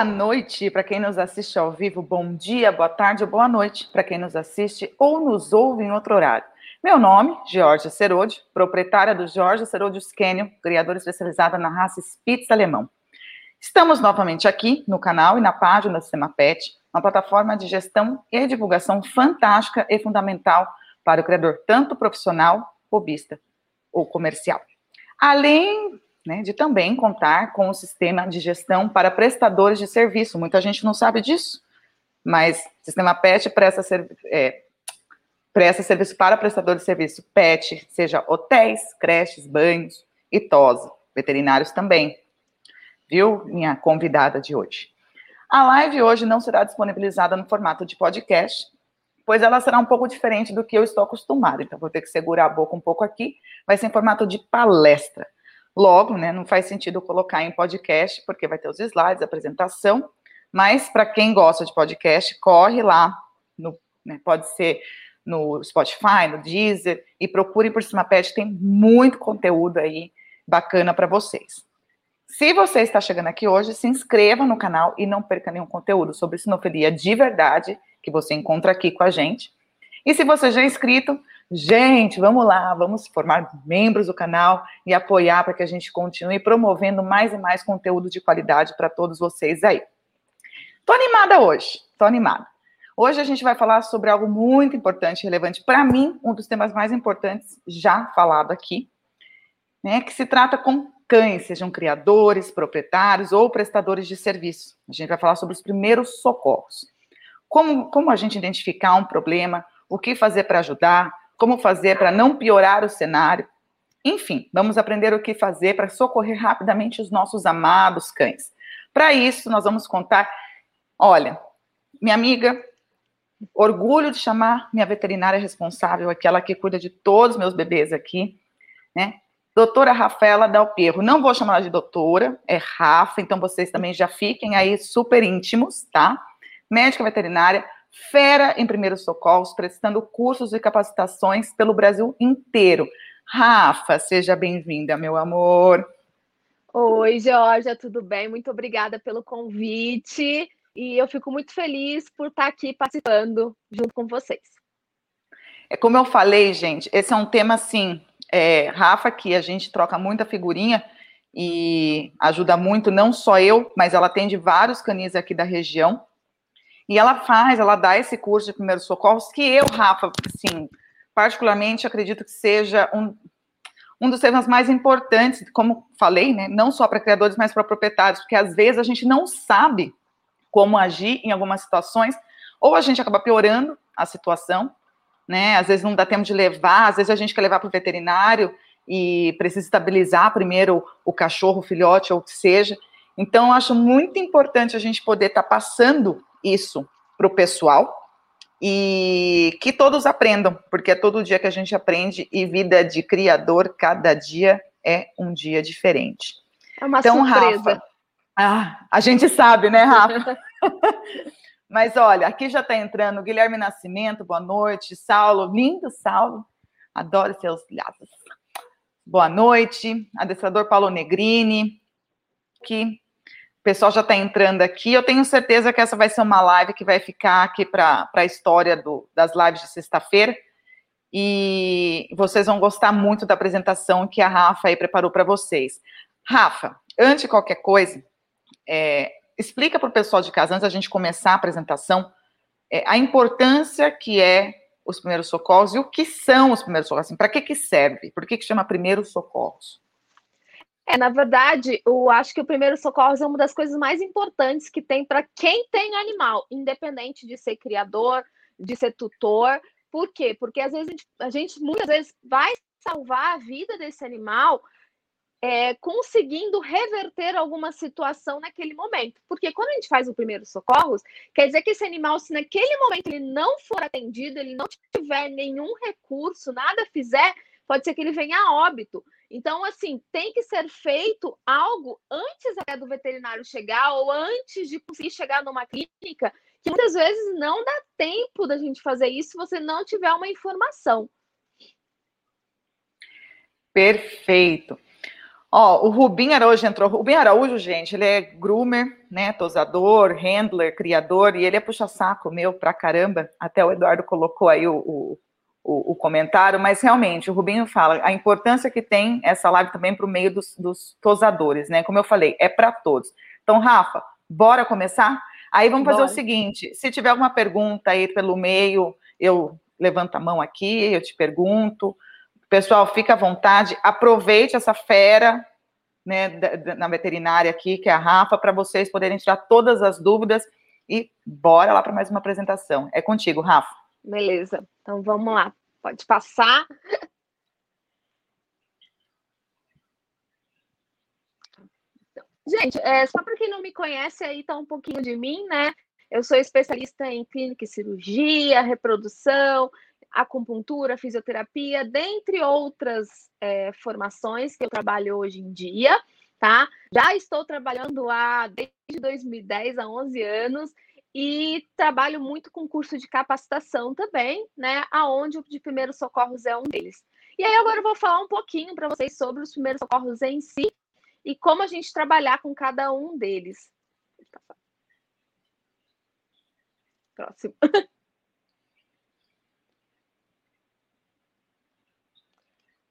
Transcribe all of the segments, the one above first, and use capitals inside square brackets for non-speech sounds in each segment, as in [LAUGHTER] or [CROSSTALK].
Boa noite para quem nos assiste ao vivo, bom dia, boa tarde ou boa noite para quem nos assiste ou nos ouve em outro horário. Meu nome, Georgia Serodi, proprietária do Georgia Serodi Scanion, criadora especializada na raça Spitz alemão. Estamos novamente aqui no canal e na página do Sistema PET, uma plataforma de gestão e divulgação fantástica e fundamental para o criador, tanto profissional, hobbyista ou comercial. Além né, de também contar com o sistema de gestão para prestadores de serviço. Muita gente não sabe disso, mas o sistema PET presta, é, presta serviço para prestadores de serviço PET, seja hotéis, creches, banhos e TOSA, veterinários também. Viu, minha convidada de hoje? A live hoje não será disponibilizada no formato de podcast, pois ela será um pouco diferente do que eu estou acostumado. Então, vou ter que segurar a boca um pouco aqui. Vai ser em formato de palestra. Logo, né, não faz sentido colocar em podcast, porque vai ter os slides, a apresentação. Mas, para quem gosta de podcast, corre lá. No, né, pode ser no Spotify, no Deezer, e procure por cima pet, tem muito conteúdo aí bacana para vocês. Se você está chegando aqui hoje, se inscreva no canal e não perca nenhum conteúdo sobre sinofilia de verdade que você encontra aqui com a gente. E se você já é inscrito, gente, vamos lá, vamos formar membros do canal e apoiar para que a gente continue promovendo mais e mais conteúdo de qualidade para todos vocês aí. Tô animada hoje, tô animada. Hoje a gente vai falar sobre algo muito importante relevante para mim, um dos temas mais importantes já falado aqui, né, que se trata com cães, sejam criadores, proprietários ou prestadores de serviço. A gente vai falar sobre os primeiros socorros. Como, como a gente identificar um problema, o que fazer para ajudar, como fazer para não piorar o cenário. Enfim, vamos aprender o que fazer para socorrer rapidamente os nossos amados cães. Para isso, nós vamos contar. Olha, minha amiga, orgulho de chamar minha veterinária responsável, aquela que cuida de todos os meus bebês aqui, né? Doutora Rafaela Dalperro. Não vou chamar ela de doutora, é Rafa, então vocês também já fiquem aí super íntimos, tá? Médica veterinária, fera em primeiros socorros, prestando cursos e capacitações pelo Brasil inteiro. Rafa, seja bem-vinda, meu amor. Oi, Georgia, tudo bem? Muito obrigada pelo convite. E eu fico muito feliz por estar aqui participando junto com vocês. É como eu falei, gente, esse é um tema assim é, Rafa, que a gente troca muita figurinha e ajuda muito, não só eu, mas ela atende vários canis aqui da região. E ela faz, ela dá esse curso de primeiros socorros, que eu, Rafa, assim, particularmente acredito que seja um, um dos temas mais importantes, como falei, né, não só para criadores, mas para proprietários, porque às vezes a gente não sabe como agir em algumas situações, ou a gente acaba piorando a situação, né? Às vezes não dá tempo de levar, às vezes a gente quer levar para o veterinário e precisa estabilizar primeiro o cachorro, o filhote ou o que seja. Então, eu acho muito importante a gente poder estar tá passando isso para o pessoal e que todos aprendam, porque é todo dia que a gente aprende e vida de criador, cada dia é um dia diferente. É uma então, surpresa. Rafa, ah, a gente sabe, né, Rafa? [LAUGHS] Mas olha, aqui já está entrando Guilherme Nascimento, boa noite. Saulo, lindo Saulo, adoro seus gatos. Boa noite. Adestrador Paulo Negrini, que o pessoal já está entrando aqui. Eu tenho certeza que essa vai ser uma live que vai ficar aqui para a história do, das lives de sexta-feira. E vocês vão gostar muito da apresentação que a Rafa aí preparou para vocês. Rafa, antes de qualquer coisa, é, explica para o pessoal de casa, antes da gente começar a apresentação, é, a importância que é os primeiros socorros e o que são os primeiros socorros. Assim, para que, que serve? Por que, que chama primeiros socorros? É, na verdade, eu acho que o primeiro socorros é uma das coisas mais importantes que tem para quem tem animal, independente de ser criador, de ser tutor. Por quê? Porque às vezes a gente, a gente muitas vezes vai salvar a vida desse animal é, conseguindo reverter alguma situação naquele momento. Porque quando a gente faz o primeiro socorros, quer dizer que esse animal, se naquele momento ele não for atendido, ele não tiver nenhum recurso, nada fizer, pode ser que ele venha a óbito. Então, assim, tem que ser feito algo antes do veterinário chegar ou antes de conseguir chegar numa clínica, que muitas vezes não dá tempo da gente fazer isso se você não tiver uma informação. Perfeito. Ó, o Rubim Araújo entrou. Rubim Araújo, gente, ele é groomer, né? Tosador, handler, criador, e ele é puxa-saco meu pra caramba. Até o Eduardo colocou aí o, o, o, o, comentário, mas realmente o Rubinho fala a importância que tem essa live também para o meio dos, dos tosadores, né? Como eu falei, é para todos. Então, Rafa, bora começar? Aí vamos fazer bora. o seguinte: se tiver alguma pergunta aí pelo meio, eu levanto a mão aqui, eu te pergunto. Pessoal, fica à vontade, aproveite essa fera né, na veterinária aqui, que é a Rafa, para vocês poderem tirar todas as dúvidas e bora lá para mais uma apresentação. É contigo, Rafa. Beleza, então vamos lá, pode passar. Gente, é, só para quem não me conhece aí, tá um pouquinho de mim, né? Eu sou especialista em clínica e cirurgia, reprodução, acupuntura, fisioterapia, dentre outras é, formações que eu trabalho hoje em dia, tá? Já estou trabalhando há desde 2010, há 11 anos, e trabalho muito com curso de capacitação também, né? Aonde o de primeiros socorros é um deles. E aí agora eu vou falar um pouquinho para vocês sobre os primeiros socorros em si e como a gente trabalhar com cada um deles. Próximo. [LAUGHS]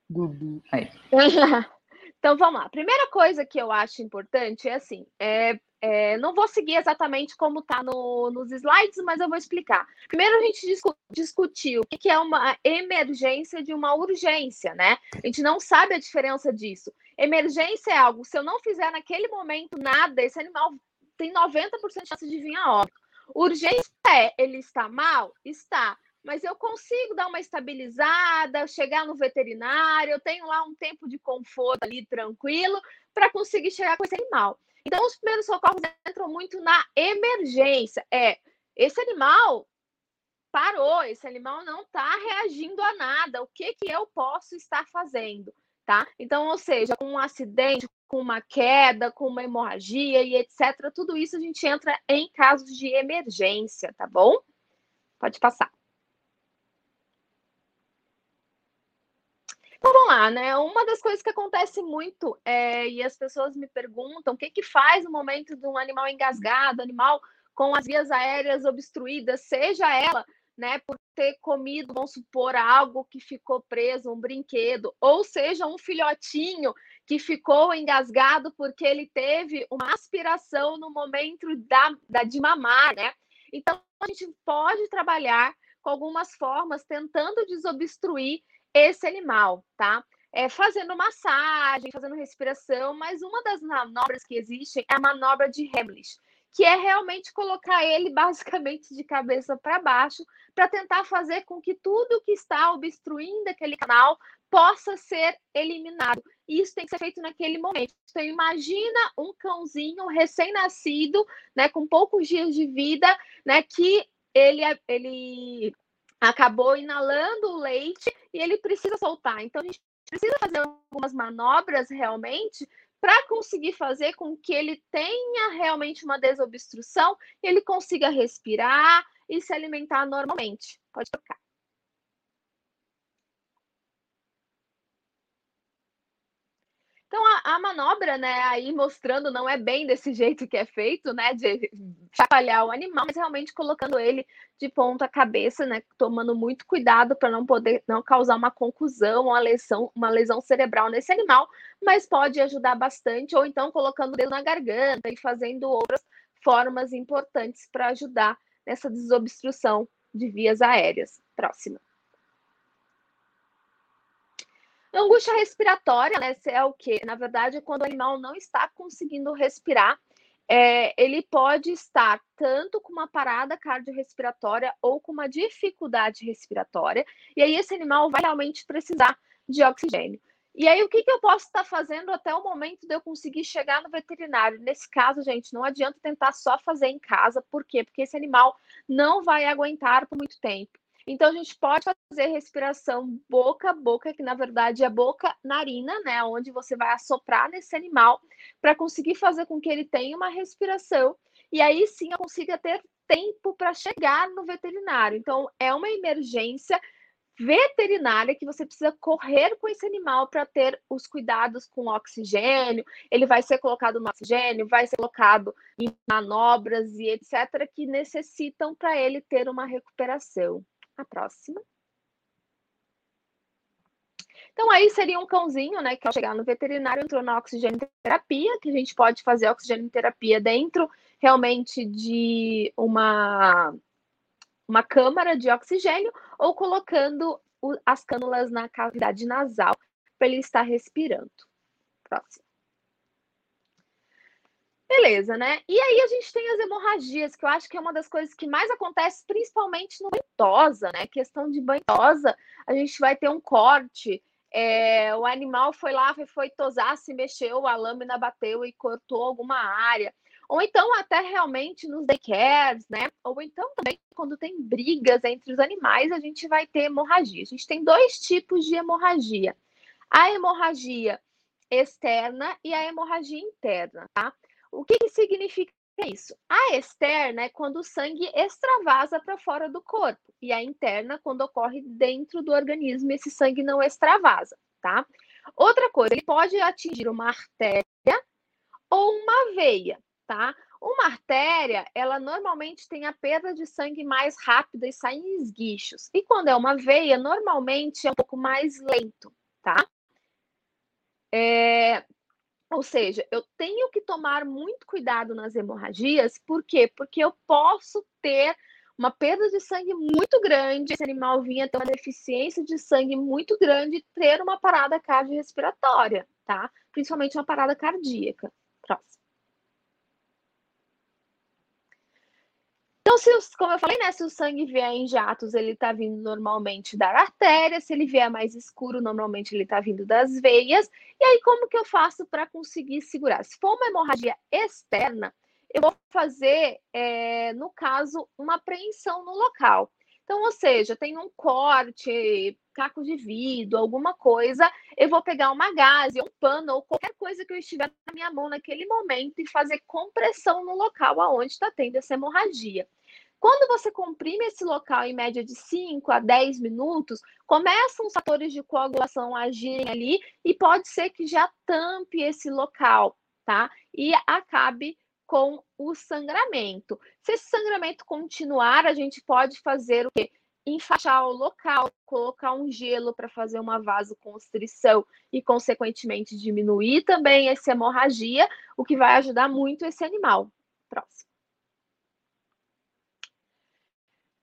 Dudu. [LAUGHS] então vamos lá. Primeira coisa que eu acho importante é assim: é, é, não vou seguir exatamente como está no, nos slides, mas eu vou explicar. Primeiro a gente discu discutiu o que, que é uma emergência de uma urgência, né? A gente não sabe a diferença disso. Emergência é algo, se eu não fizer naquele momento nada, esse animal tem 90% de chance de vir a óbito. Urgência é, ele está mal? Está mas eu consigo dar uma estabilizada, chegar no veterinário, eu tenho lá um tempo de conforto ali tranquilo para conseguir chegar com esse animal. Então, os primeiros socorros entram muito na emergência. É, esse animal parou, esse animal não está reagindo a nada. O que, que eu posso estar fazendo? Tá? Então, ou seja, com um acidente, com uma queda, com uma hemorragia e etc., tudo isso a gente entra em casos de emergência, tá bom? Pode passar. Então vamos lá, né? Uma das coisas que acontece muito é, e as pessoas me perguntam o que, que faz no momento de um animal engasgado, animal com as vias aéreas obstruídas, seja ela né, por ter comido, vamos supor, algo que ficou preso, um brinquedo, ou seja, um filhotinho que ficou engasgado porque ele teve uma aspiração no momento da, da de mamar, né? Então, a gente pode trabalhar com algumas formas tentando desobstruir esse animal, tá? É, fazendo massagem, fazendo respiração, mas uma das manobras que existem é a manobra de Heimlich, que é realmente colocar ele [LAUGHS] basicamente de cabeça para baixo, para tentar fazer com que tudo que está obstruindo aquele canal possa ser eliminado. Isso tem que ser feito naquele momento. Então, imagina um cãozinho recém-nascido, né, com poucos dias de vida, né, que ele, ele acabou inalando o leite e ele precisa soltar. Então, a gente precisa fazer algumas manobras realmente para conseguir fazer com que ele tenha realmente uma desobstrução e ele consiga respirar e se alimentar normalmente. Pode tocar. Então, a, a, manobra, né, aí mostrando não é bem desse [LAUGHS] jeito que é feito, né, de chacoalhar o animal, mas realmente colocando ele de ponta cabeça, né, tomando muito cuidado para não poder não causar uma concusão, uma lesão, uma lesão cerebral nesse animal, mas pode ajudar bastante, ou então colocando o dedo na garganta e fazendo outras formas importantes para ajudar nessa desobstrução de vias aéreas. Próxima. Angústia respiratória, né? É o que? Na verdade, quando o animal não está conseguindo respirar. É, ele pode estar tanto com uma parada cardiorrespiratória ou com uma dificuldade respiratória, e aí esse animal vai realmente precisar de oxigênio. E aí, o que, que eu posso estar fazendo até o momento de eu conseguir chegar no veterinário? Nesse caso, gente, não adianta tentar só fazer em casa, por quê? Porque esse animal não vai aguentar por muito tempo. Então, a gente pode fazer respiração boca a boca, que na verdade é boca-narina, né? Onde você vai assoprar nesse animal para conseguir fazer com que ele tenha uma respiração e aí sim eu consiga ter tempo para chegar no veterinário. Então, é uma emergência veterinária que você precisa correr com esse animal para ter os cuidados com oxigênio. Ele vai ser colocado no oxigênio, vai ser colocado em manobras e etc., que necessitam para ele ter uma recuperação. A próxima. Então, aí seria um cãozinho, né, que ao chegar no veterinário entrou na oxigênio terapia, que a gente pode fazer oxigênio terapia dentro realmente de uma, uma câmara de oxigênio ou colocando as cânulas na cavidade nasal para ele estar respirando. Próximo. Beleza, né? E aí a gente tem as hemorragias, que eu acho que é uma das coisas que mais acontece, principalmente no banhosa, né? Questão de banhosa, a gente vai ter um corte é, o animal foi lá, foi, tosar, se mexeu, a lâmina bateu e cortou alguma área. Ou então até realmente nos daycares, né? Ou então também quando tem brigas entre os animais, a gente vai ter hemorragia. A gente tem dois tipos de hemorragia. A hemorragia externa e a hemorragia interna, tá? O que, que significa isso? A externa é quando o sangue extravasa para fora do corpo, e a interna quando ocorre dentro do organismo, esse sangue não extravasa, tá? Outra coisa, ele pode atingir uma artéria ou uma veia, tá? Uma artéria, ela normalmente tem a perda de sangue mais rápida e sai em esguichos. E quando é uma veia, normalmente é um pouco mais lento, tá? É, ou seja, eu tenho que tomar muito cuidado nas hemorragias, por quê? Porque eu posso ter uma perda de sangue muito grande, esse animal vinha ter uma deficiência de sangue muito grande e ter uma parada cardiorrespiratória, tá? Principalmente uma parada cardíaca. Próximo. Então, se como eu falei, né? Se o sangue vier em jatos, ele está vindo normalmente da artéria. Se ele vier mais escuro, normalmente ele está vindo das veias. E aí, como que eu faço para conseguir segurar? Se for uma hemorragia externa, eu vou fazer, é, no caso, uma apreensão no local. Então, ou seja, tem um corte, caco de vidro, alguma coisa, eu vou pegar uma gase, um pano ou qualquer coisa que eu estiver na minha mão naquele momento e fazer compressão no local aonde está tendo essa hemorragia. Quando você comprime esse local em média de 5 a 10 minutos, começam os fatores de coagulação a agirem ali e pode ser que já tampe esse local, tá? E acabe com o sangramento. Se esse sangramento continuar, a gente pode fazer o quê? Enfaixar o local, colocar um gelo para fazer uma vasoconstrição e, consequentemente, diminuir também essa hemorragia, o que vai ajudar muito esse animal. Próximo.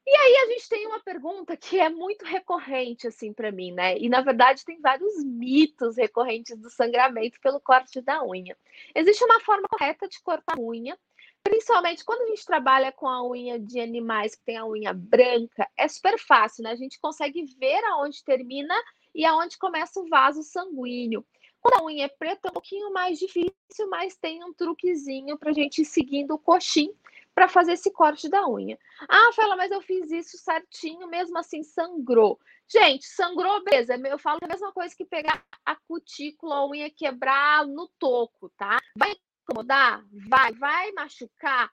E aí a gente tem uma pergunta que é muito recorrente assim para mim, né? E na verdade tem vários mitos recorrentes do sangramento pelo corte da unha. Existe uma forma correta de cortar a unha, principalmente quando a gente trabalha com a unha de animais que tem a unha branca, é super fácil, né? A gente consegue ver aonde termina e aonde começa o vaso sanguíneo. Quando a unha é preta, é um pouquinho mais difícil, mas tem um truquezinho para a gente ir seguindo o coxim para fazer esse corte da unha. Ah, fala, mas eu fiz isso certinho, mesmo assim sangrou. Gente, sangrou, beleza. Eu falo a mesma coisa que pegar a cutícula, a unha quebrar no toco, tá? Vai incomodar? Vai. Vai machucar?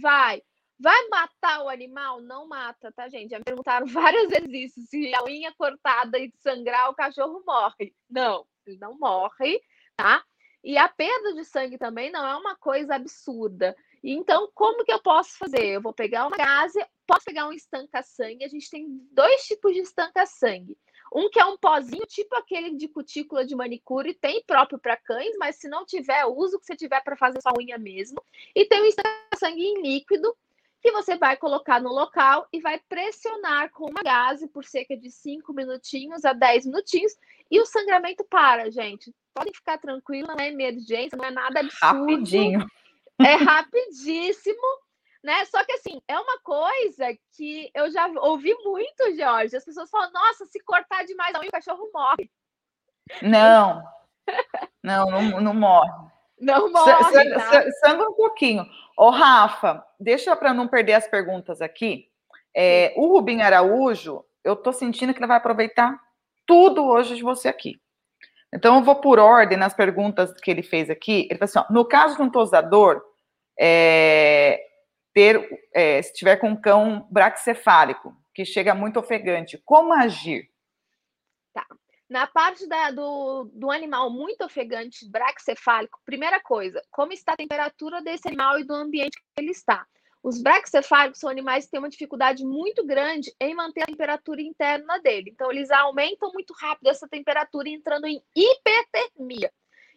Vai. Vai matar o animal? Não mata, tá, gente? Já me perguntaram [LAUGHS] várias vezes isso. Se a unha cortada e sangrar, o cachorro morre. Não, ele não morre, tá? E a perda de sangue também não é uma coisa absurda. Então, como que eu posso fazer? Eu vou pegar uma gase, posso pegar um estanca-sangue. A gente tem dois tipos de estanca-sangue. Um que é um pozinho, tipo aquele de cutícula de manicure, tem próprio para cães, mas se não tiver, usa o que você tiver para fazer sua unha mesmo. E tem um estanca-sangue em líquido, que você vai colocar no local e vai pressionar com uma gase por cerca de 5 minutinhos a 10 minutinhos e o sangramento para, gente. Podem ficar tranquilos, não é emergência, não é nada absurdo. Rapidinho. [LAUGHS] É rapidíssimo, né? Só que assim, é uma coisa que eu já ouvi muito, Jorge. As pessoas falam, nossa, se cortar demais o cachorro morre. Não, não, não, não morre. Não morre. Tá? Sangra um pouquinho. Ô, Rafa, deixa para não perder as perguntas aqui. É, o Rubim Araújo, eu tô sentindo que ele vai aproveitar tudo hoje de você aqui. Então, eu vou por ordem nas perguntas que ele fez aqui. Ele falou assim: ó, no caso de um tosador, é, ter, é, se tiver com um cão braxcefálico, que chega muito ofegante, como agir? Tá. Na parte da, do, do animal muito ofegante, braxcefálico, primeira coisa, como está a temperatura desse animal e do ambiente que ele está. Os braxcefálicos são animais que têm uma dificuldade muito grande em manter a temperatura interna dele. Então, eles aumentam muito rápido essa temperatura, entrando em hipertermia.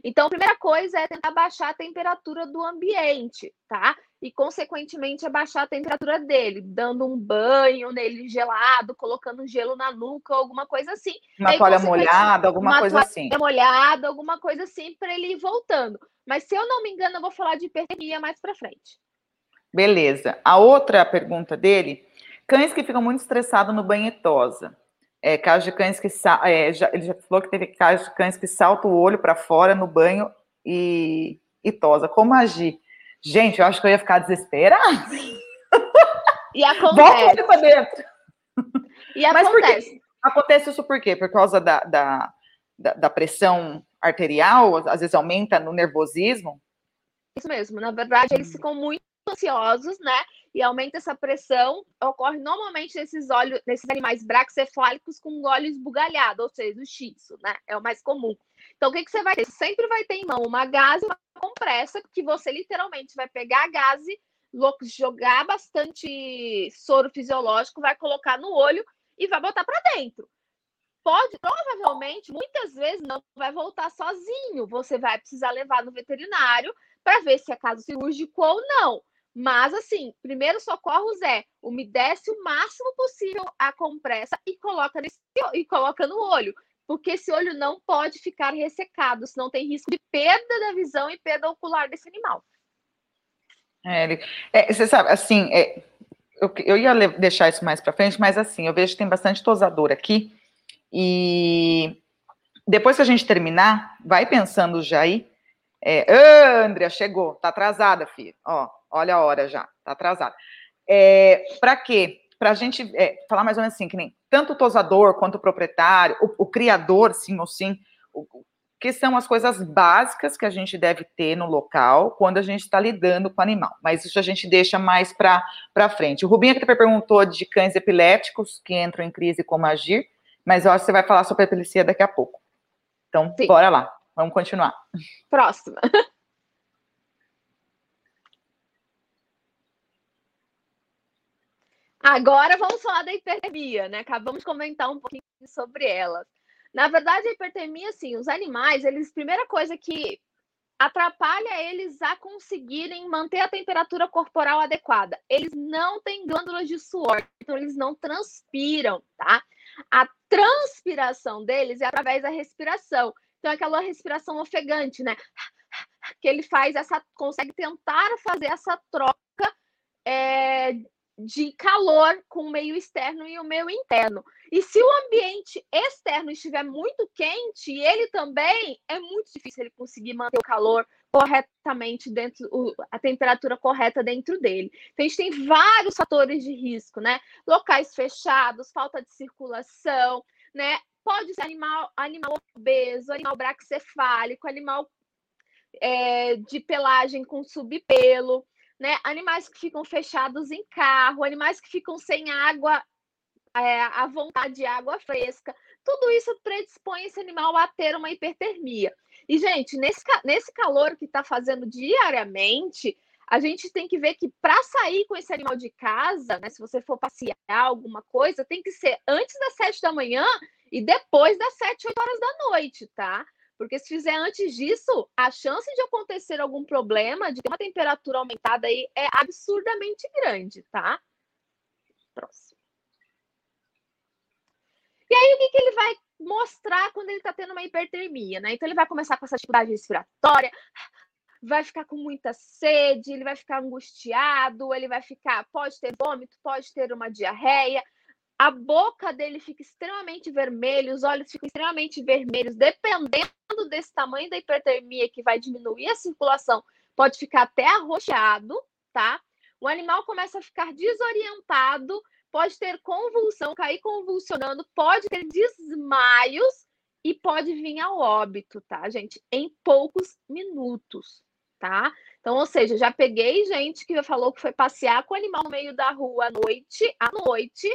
Então, a primeira coisa é tentar baixar a temperatura do ambiente, tá? E, consequentemente, abaixar a temperatura dele, dando um banho nele gelado, colocando gelo na nuca, alguma coisa assim. Uma toalha molhada, alguma coisa assim. Uma molhada, alguma coisa assim, para ele ir voltando. Mas, se eu não me engano, eu vou falar de hipertermia mais para frente. Beleza. A outra pergunta dele: cães que ficam muito estressados no banho é, casos de cães que é, já, ele já falou que teve casos de cães que saltam o olho para fora no banho e, e tosa. Como agir? Gente, eu acho que eu ia ficar desesperada. E acontece. Volta ele para dentro. E Mas acontece. Acontece isso por quê? Por causa da, da, da, da pressão arterial, às vezes aumenta no nervosismo? Isso mesmo. Na verdade, eles ficam muito ansiosos, né? E aumenta essa pressão. Ocorre normalmente nesses olhos, nesses animais braxcefálicos com olhos esbugalhados, ou seja, o xixo, né? É o mais comum. Então, o que, que você vai ter? Você sempre vai ter em mão uma gase, uma compressa, que você literalmente vai pegar a gase, jogar bastante soro fisiológico, vai colocar no olho e vai botar para dentro. Pode, provavelmente, muitas vezes não vai voltar sozinho. Você vai precisar levar no veterinário para ver se é caso cirúrgico ou não. Mas, assim, primeiro socorros é umedece o máximo possível a compressa e coloca, nesse, e coloca no olho. Porque esse olho não pode ficar ressecado, senão tem risco de perda da visão e perda ocular desse animal. É, é, você sabe, assim, é, eu, eu ia deixar isso mais para frente, mas assim, eu vejo que tem bastante tosador aqui. E depois que a gente terminar, vai pensando já aí. É, Andrea, chegou, tá atrasada, filha. Ó, Olha a hora já, tá atrasado. É, para quê? Para a gente é, falar mais ou menos assim, que nem tanto o tosador quanto o proprietário, o, o criador, sim ou sim, o, que são as coisas básicas que a gente deve ter no local quando a gente está lidando com o animal. Mas isso a gente deixa mais para frente. O Rubinho aqui perguntou de cães epilépticos que entram em crise, como agir, mas eu acho que você vai falar sobre epilepsia daqui a pouco. Então, Sim. bora lá, vamos continuar. Próxima. [LAUGHS] Agora vamos falar da hipertermia, né? Acabamos de comentar um pouquinho sobre ela. Na verdade, a hipertermia, assim, os animais, eles, primeira coisa que atrapalha eles a conseguirem manter a temperatura corporal adequada. Eles não têm glândulas de suor, então eles não transpiram, tá? A transpiração deles é através da respiração. Então, é aquela respiração ofegante, né? Que ele faz essa, consegue tentar fazer essa troca é, de calor com o meio externo e o meio interno. E se o ambiente externo estiver muito quente, ele também é muito difícil ele conseguir manter o calor corretamente dentro, a temperatura correta dentro dele. Então, a gente tem vários fatores de risco, né? Locais fechados, falta de circulação, né? Pode ser animal, animal obeso, animal braxcefálico, animal é, de pelagem com subpelo né? Animais que ficam fechados em carro, animais que ficam sem água, é, à vontade de água fresca. Tudo isso predispõe esse animal a ter uma hipertermia. E, gente, nesse, nesse calor que está fazendo diariamente, a gente tem que ver que para sair com esse animal de casa, né, se você for passear alguma coisa, tem que ser antes das sete da manhã e depois das sete, oito horas da noite, tá? Porque se fizer antes disso, a chance de acontecer algum problema, de ter uma temperatura aumentada aí, é absurdamente grande, tá? Próximo. E aí, o que, que ele vai mostrar quando ele está tendo uma hipertermia, né? Então, ele vai começar com essa dificuldade respiratória, vai ficar com muita sede, ele vai ficar angustiado, ele vai ficar, pode ter vômito, pode ter uma diarreia, a boca dele fica extremamente vermelha, os olhos ficam extremamente vermelhos, dependendo desse tamanho da hipertermia que vai diminuir a circulação, pode ficar até arroxeado, tá? O animal começa a ficar desorientado, pode ter convulsão, cair convulsionando, pode ter desmaios e pode vir ao óbito, tá, gente? Em poucos minutos, tá? Então, ou seja, já peguei gente que falou que foi passear com o animal no meio da rua à noite, à noite,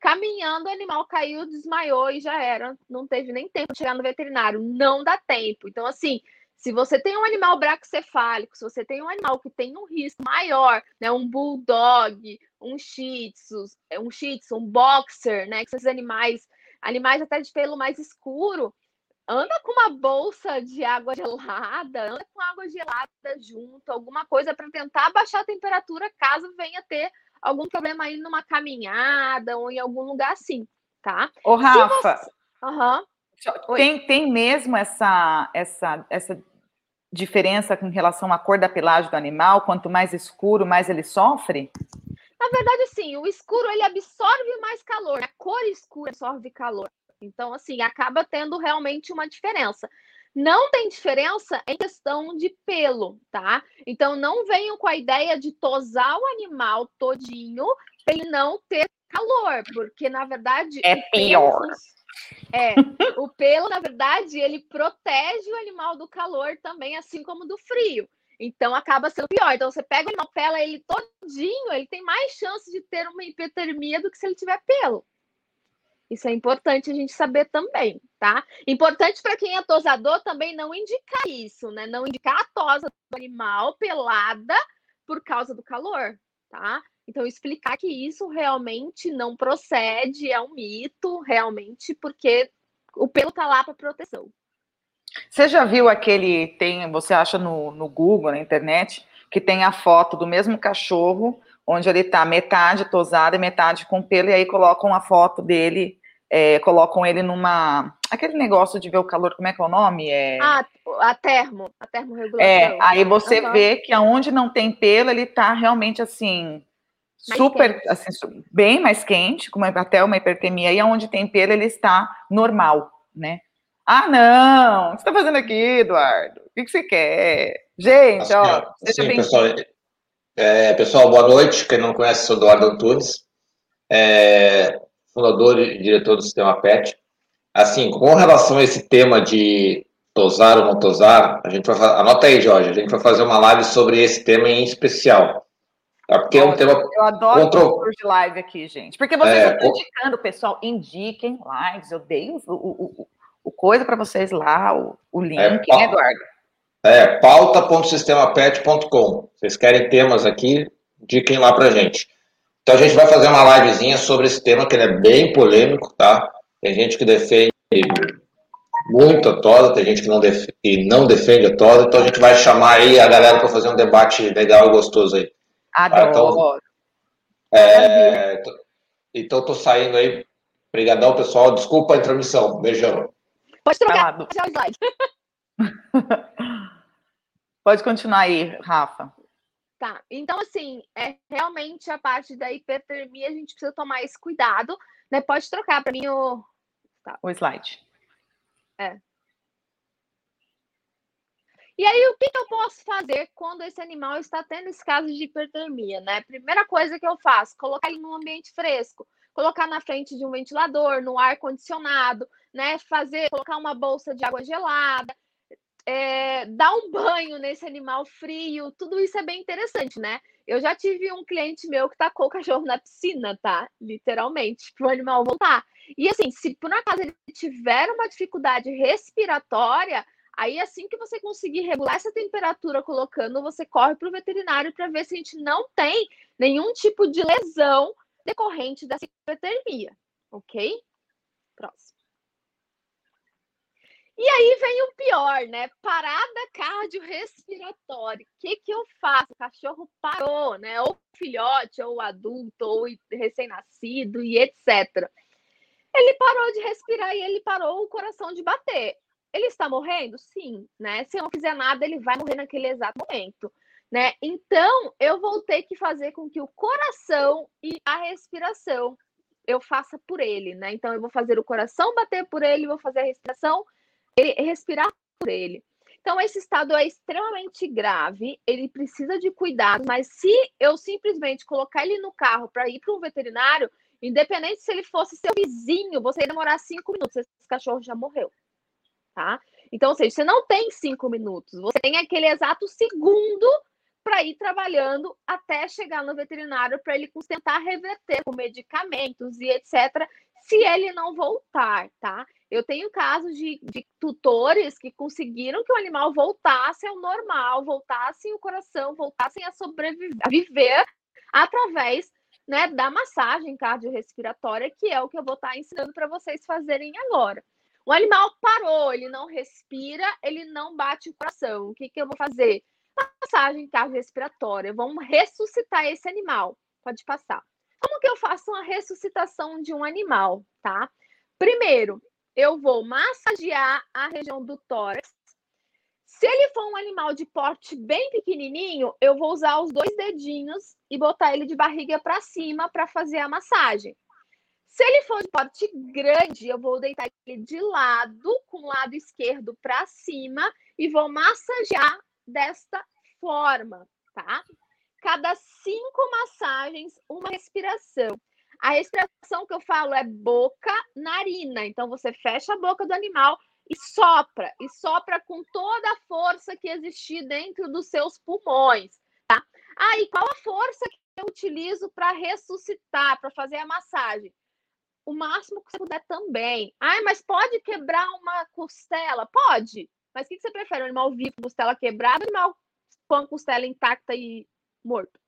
caminhando, o animal caiu, desmaiou e já era. Não teve nem tempo de chegar no veterinário. Não dá tempo. Então, assim, se você tem um animal braxcefálico, se você tem um animal que tem um risco maior, né, um bulldog, um shih tzu, um shih tzu, um boxer, né, que são esses animais, animais até de pelo mais escuro, anda com uma bolsa de água gelada, anda com água gelada junto, alguma coisa para tentar baixar a temperatura caso venha ter algum problema aí numa caminhada ou em algum lugar assim, tá? Ô, Rafa, você... uhum. tem, tem mesmo essa, essa, essa diferença com relação à cor da pelagem do animal? Quanto mais escuro, mais ele sofre? Na verdade, sim, o escuro ele absorve mais calor, a cor escura absorve calor. Então, assim, acaba tendo realmente uma diferença. Não tem diferença em questão de pelo, tá? Então, não venham com a ideia de tosar o animal todinho para ele não ter calor, porque na verdade é pior. É, o pelo, na verdade, ele protege o animal do calor também, assim como do frio. Então acaba sendo pior. Então você pega o animal, pela ele todinho, ele tem mais chance de ter uma hipertermia do que se ele tiver pelo. Isso é importante a gente saber também, tá? Importante para quem é tosador também não indicar isso, né? Não indicar a tosa do animal pelada por causa do calor, tá? Então, explicar que isso realmente não procede, é um mito, realmente, porque o pelo tá lá para proteção. Você já viu aquele, tem, você acha no, no Google, na internet, que tem a foto do mesmo cachorro, onde ele tá metade tosado e metade com pelo, e aí colocam a foto dele, é, colocam ele numa. Aquele negócio de ver o calor, como é que é o nome? É... Ah, a termo, a termorregulação. É, aí você uhum. vê que aonde não tem pelo, ele tá realmente assim, super, assim, bem mais quente, com até uma hipertemia, e onde tem pelo ele está normal, né? Ah, não, o que você está fazendo aqui, Eduardo? O que, você quer? Gente, assim, ó, assim, pessoal, é, pessoal, boa noite. Quem não conhece, sou Eduardo Antunes, é, fundador e diretor do Sistema PET. Assim, com relação a esse tema de tosar ou não tosar, a gente vai anota aí, Jorge, a gente vai fazer uma live sobre esse tema em especial. É porque é um tema. Eu adoro contro... de live aqui, gente. Porque vocês é, estão indicando, pessoal, indiquem lives. Eu dei o, o, o coisa para vocês lá, o, o link, é, né, Eduardo? É, pauta.sistemapet.com. Vocês querem temas aqui? Indiquem lá pra gente. Então a gente vai fazer uma livezinha sobre esse tema, que ele é bem polêmico, tá? Tem gente que defende muito a tosa, tem gente que não, def... que não defende a tosa, então a gente vai chamar aí a galera para fazer um debate legal e gostoso aí. Adoro. então, é, então, tô saindo aí. Obrigadão, pessoal. Desculpa a intromissão. Beijão. Pode trocar o slide. [LAUGHS] Pode continuar aí, Rafa. Tá, então assim, é realmente a parte da hipertermia, a gente precisa tomar esse cuidado, né? Pode trocar para mim o... Tá. o slide. É. E aí, o que, que, eu posso fazer quando esse animal está tendo esse caso de hipertermia, né? Primeira coisa que eu faço, colocar ele num ambiente fresco, colocar na frente de um ventilador, no ar condicionado, né? Fazer, colocar uma bolsa de água gelada, é, dar um banho nesse animal frio, tudo isso é bem interessante, né? Eu já tive um cliente meu que tacou o cachorro na piscina, tá? Literalmente, para o animal voltar. E assim, se por acaso ele tiver uma dificuldade respiratória, Aí, assim que você conseguir regular essa temperatura colocando, você corre para o veterinário para ver se a gente não tem nenhum tipo de lesão decorrente dessa hipertermia, ok? Próximo. E aí vem o pior, né? Parada cardiorrespiratória. O que, que eu faço? O cachorro parou, né? Ou filhote, ou adulto, ou recém-nascido e etc. Ele parou de respirar e ele parou o coração de bater. Ele está morrendo? Sim, né? Se eu não fizer nada, ele vai morrer naquele exato momento, né? Então, eu vou ter que fazer com que o coração e a respiração eu faça por ele, né? Então, eu vou fazer o coração bater por ele, vou fazer a respiração ele respirar por ele. Então, esse estado é extremamente grave, ele precisa de cuidado, mas se eu simplesmente colocar ele no carro para ir para um veterinário, independente se ele fosse seu vizinho, você ia demorar cinco minutos, esse cachorro já morreu tá? Então, ou seja, você não tem cinco minutos, você tem aquele exato segundo para ir trabalhando até chegar no veterinário para ele tentar reverter com medicamentos e etc. Se ele não voltar, tá? Eu tenho casos de, de, tutores que conseguiram que o animal voltasse ao normal, voltasse o coração, voltassem a sobreviver, a viver através né, da massagem cardiorrespiratória, que é o que eu vou estar ensinando para vocês fazerem agora. O animal parou, ele não respira, ele não bate o coração. O que, que eu vou fazer? Massagem cardiorrespiratória. Vamos ressuscitar esse animal. Pode passar. Como que eu faço uma ressuscitação de um animal, tá? Primeiro, eu vou massagear a região do tórax. Se ele for um animal de porte bem pequenininho, eu vou usar os dois dedinhos e botar ele de barriga para cima para fazer a massagem. Se ele for de porte grande, eu vou deitar ele de lado, com o lado esquerdo para cima e vou massagear desta forma, tá? Cada cinco massagens, uma respiração. A respiração que eu falo é boca, narina. Então você fecha a boca do animal e sopra, e sopra com toda a força que existir dentro dos seus pulmões, tá? Ah, qual a força que eu utilizo para ressuscitar, para fazer a massagem? O máximo que você puder também. Ai, mas pode quebrar uma costela? Pode. Mas o que você prefere? Um animal vivo costela quebrada ou um animal com a costela intacta e morto?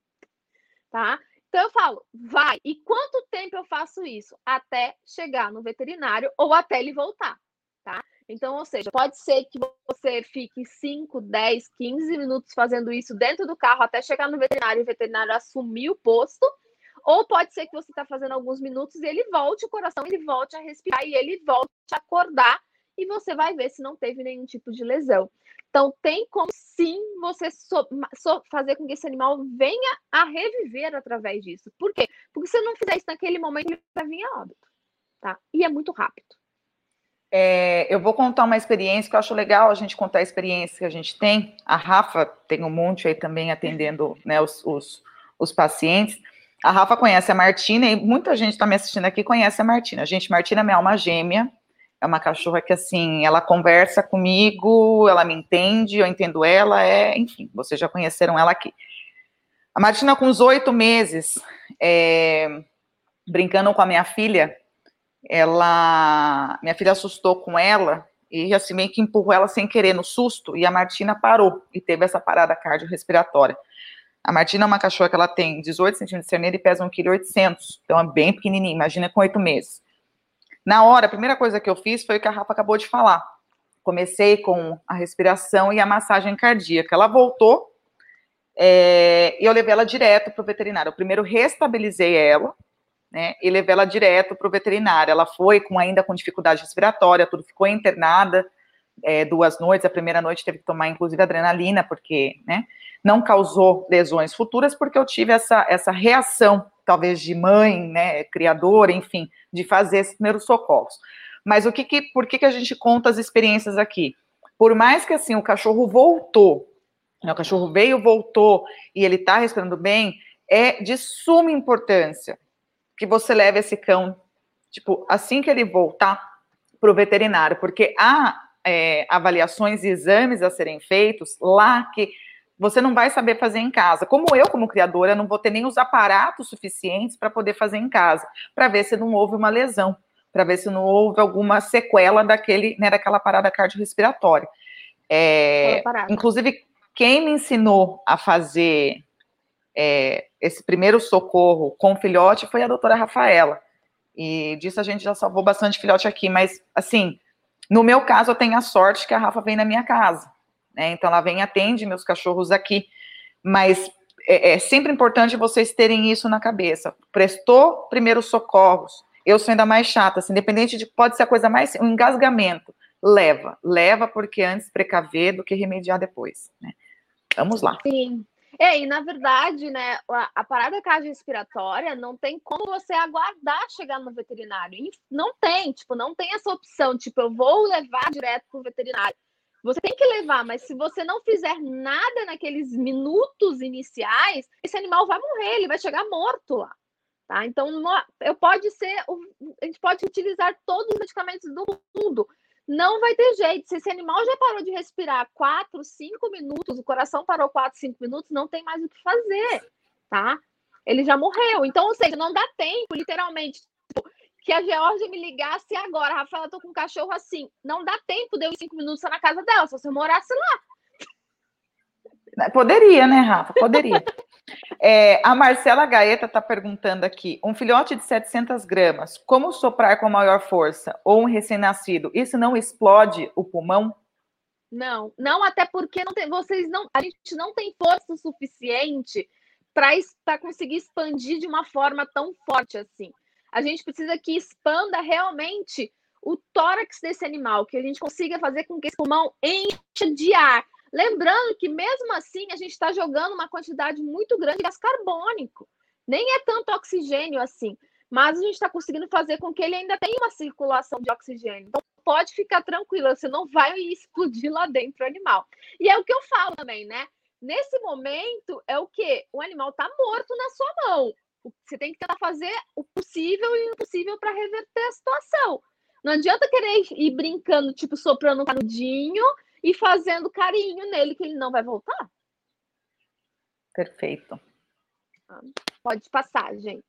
Tá? Então eu falo, vai. E quanto tempo eu faço isso? Até chegar no veterinário ou até ele voltar, tá? Então, ou seja, pode ser que você fique 5, 10, 15 minutos fazendo isso dentro do carro até chegar no veterinário e o veterinário assumir o posto. Ou pode ser que você está fazendo alguns minutos e ele volte o coração, ele volte a respirar e ele volte a acordar e você vai ver se não teve nenhum tipo de lesão. Então, tem como sim você so, so, fazer com que esse animal venha a reviver através disso. Por quê? Porque se não fizer isso naquele momento, ele vai vir a óbito. Tá? E é muito rápido. É, eu vou contar uma experiência que eu acho legal a gente contar a experiência que a gente tem. A Rafa tem um monte aí também atendendo né, os, os, os pacientes. A Rafa conhece a Martina e muita gente está me assistindo aqui conhece a Martina. Gente, Martina é minha alma gêmea, é uma cachorra que, assim, ela conversa comigo, ela me entende, eu entendo ela, é, enfim, vocês já conheceram ela aqui. A Martina, com uns oito meses, é, brincando com a minha filha, ela, minha filha assustou com ela e assim meio que empurrou ela sem querer no susto e a Martina parou e teve essa parada cardiorrespiratória. A Martina é uma cachorra que ela tem 18 centímetros de cerneiros e pesa 1,8 kg, então é bem pequenininha, imagina com oito meses. Na hora, a primeira coisa que eu fiz foi o que a Rafa acabou de falar. Comecei com a respiração e a massagem cardíaca. Ela voltou é, e eu levei ela direto para o veterinário. Eu primeiro restabilizei ela, né, e levei ela direto para o veterinário. Ela foi com ainda com dificuldade respiratória, tudo ficou internada é, duas noites. A primeira noite teve que tomar, inclusive, adrenalina, porque, né, não causou lesões futuras, porque eu tive essa, essa reação, talvez de mãe, né, criadora, enfim, de fazer esses primeiros socorros. Mas o que, que por que, que a gente conta as experiências aqui? Por mais que assim o cachorro voltou, né, o cachorro veio, voltou e ele está respirando bem, é de suma importância que você leve esse cão, tipo, assim que ele voltar para o veterinário, porque há é, avaliações e exames a serem feitos lá que você não vai saber fazer em casa. Como eu, como criadora, não vou ter nem os aparatos suficientes para poder fazer em casa, para ver se não houve uma lesão, para ver se não houve alguma sequela daquele, né, daquela parada cardiorrespiratória. É, inclusive, quem me ensinou a fazer é, esse primeiro socorro com filhote foi a doutora Rafaela. E disso a gente já salvou bastante filhote aqui, mas assim, no meu caso, eu tenho a sorte que a Rafa vem na minha casa né? Então ela vem e atende meus cachorros aqui, mas é, é, sempre importante vocês terem isso na cabeça. Prestou primeiros socorros. Eu sou ainda mais chata, assim, independente de pode ser a coisa mais um engasgamento. Leva, leva porque antes precaver do que remediar depois, né? Vamos lá. Sim. É, e na verdade, né, a, a parada cardiorrespiratória não tem como você aguardar chegar no veterinário. Não tem, tipo, não tem essa opção, tipo, eu vou levar direto pro veterinário. Você tem que levar, mas se você não fizer nada naqueles minutos iniciais, esse animal vai morrer, ele vai chegar morto lá. Tá? Então, eu pode ser, a gente pode utilizar todos os medicamentos do mundo. não vai ter jeito. Se esse animal já parou de respirar 4, 5 minutos, o coração parou 4, 5 minutos, não tem mais o que fazer, tá? Ele já morreu. Então, ou seja, não dá tempo, literalmente, que a Georgia me ligasse agora. Rafaela, tô com um cachorro assim. Não dá tempo de eu ir 5 minutos na casa dela, se você morasse lá. Poderia, né, Rafa? Poderia. [LAUGHS] É, a Marcela Gaeta está perguntando aqui: um filhote de 700 gramas, como soprar com maior força? Ou um recém-nascido, isso não explode o pulmão? Não, não, até porque não tem, vocês não, a gente não tem força suficiente para conseguir expandir de uma forma tão forte assim. A gente precisa que expanda realmente o tórax desse animal, que a gente consiga fazer com que esse pulmão encha de ar. Lembrando que, mesmo assim, a gente está jogando uma quantidade muito grande de gás carbônico. Nem é tanto oxigênio assim, mas a gente está conseguindo fazer com que ele ainda tenha uma circulação de oxigênio. Então, pode ficar tranquila, você não vai [LAUGHS] explodir lá dentro o animal. E é o que eu falo também, né? Nesse momento, é o que? O animal está morto na sua mão. Você tem que tentar fazer o possível e o impossível para reverter a situação. Não adianta querer ir brincando, tipo, soprando um canudinho e fazendo carinho nele, que ele não vai voltar. Perfeito. Ah, pode passar, gente.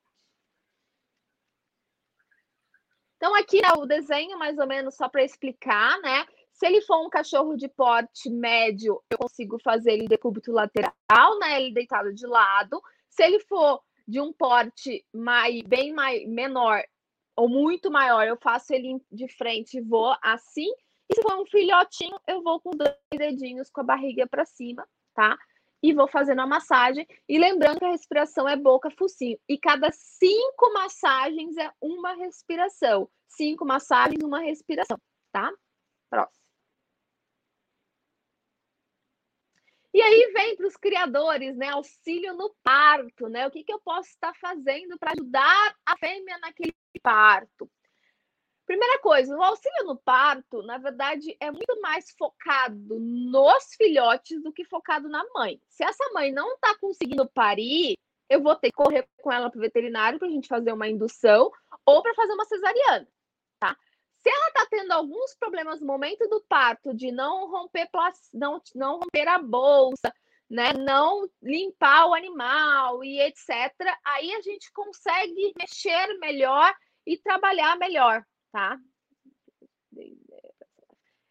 Então, aqui é o desenho, mais ou menos, só para explicar, né? Se ele for um cachorro de porte médio, eu consigo fazer ele decúbito lateral, né? Ele deitado de lado. Se ele for de um porte mais, bem mais, menor ou muito maior, eu faço ele de frente e vou assim. E se for um filhotinho, eu vou com dois dedinhos com a barriga para cima, tá? E vou fazendo a massagem. E lembrando que a respiração é boca, focinho. E cada cinco massagens é uma respiração. Cinco massagens, uma respiração, tá? Próximo. E aí vem para os criadores, né? Auxílio no parto, né? O que, que eu posso estar fazendo para ajudar a fêmea naquele parto? Primeira coisa, o auxílio no parto, na verdade, é muito mais focado nos filhotes do que focado na mãe. Se essa mãe não está conseguindo parir, eu vou ter que correr com ela para o veterinário para a gente fazer uma indução ou para fazer uma cesariana? Se ela está tendo alguns problemas no momento do parto, de não romper, não, não romper a bolsa, né, não limpar o animal e etc., aí a gente consegue mexer melhor e trabalhar melhor, tá?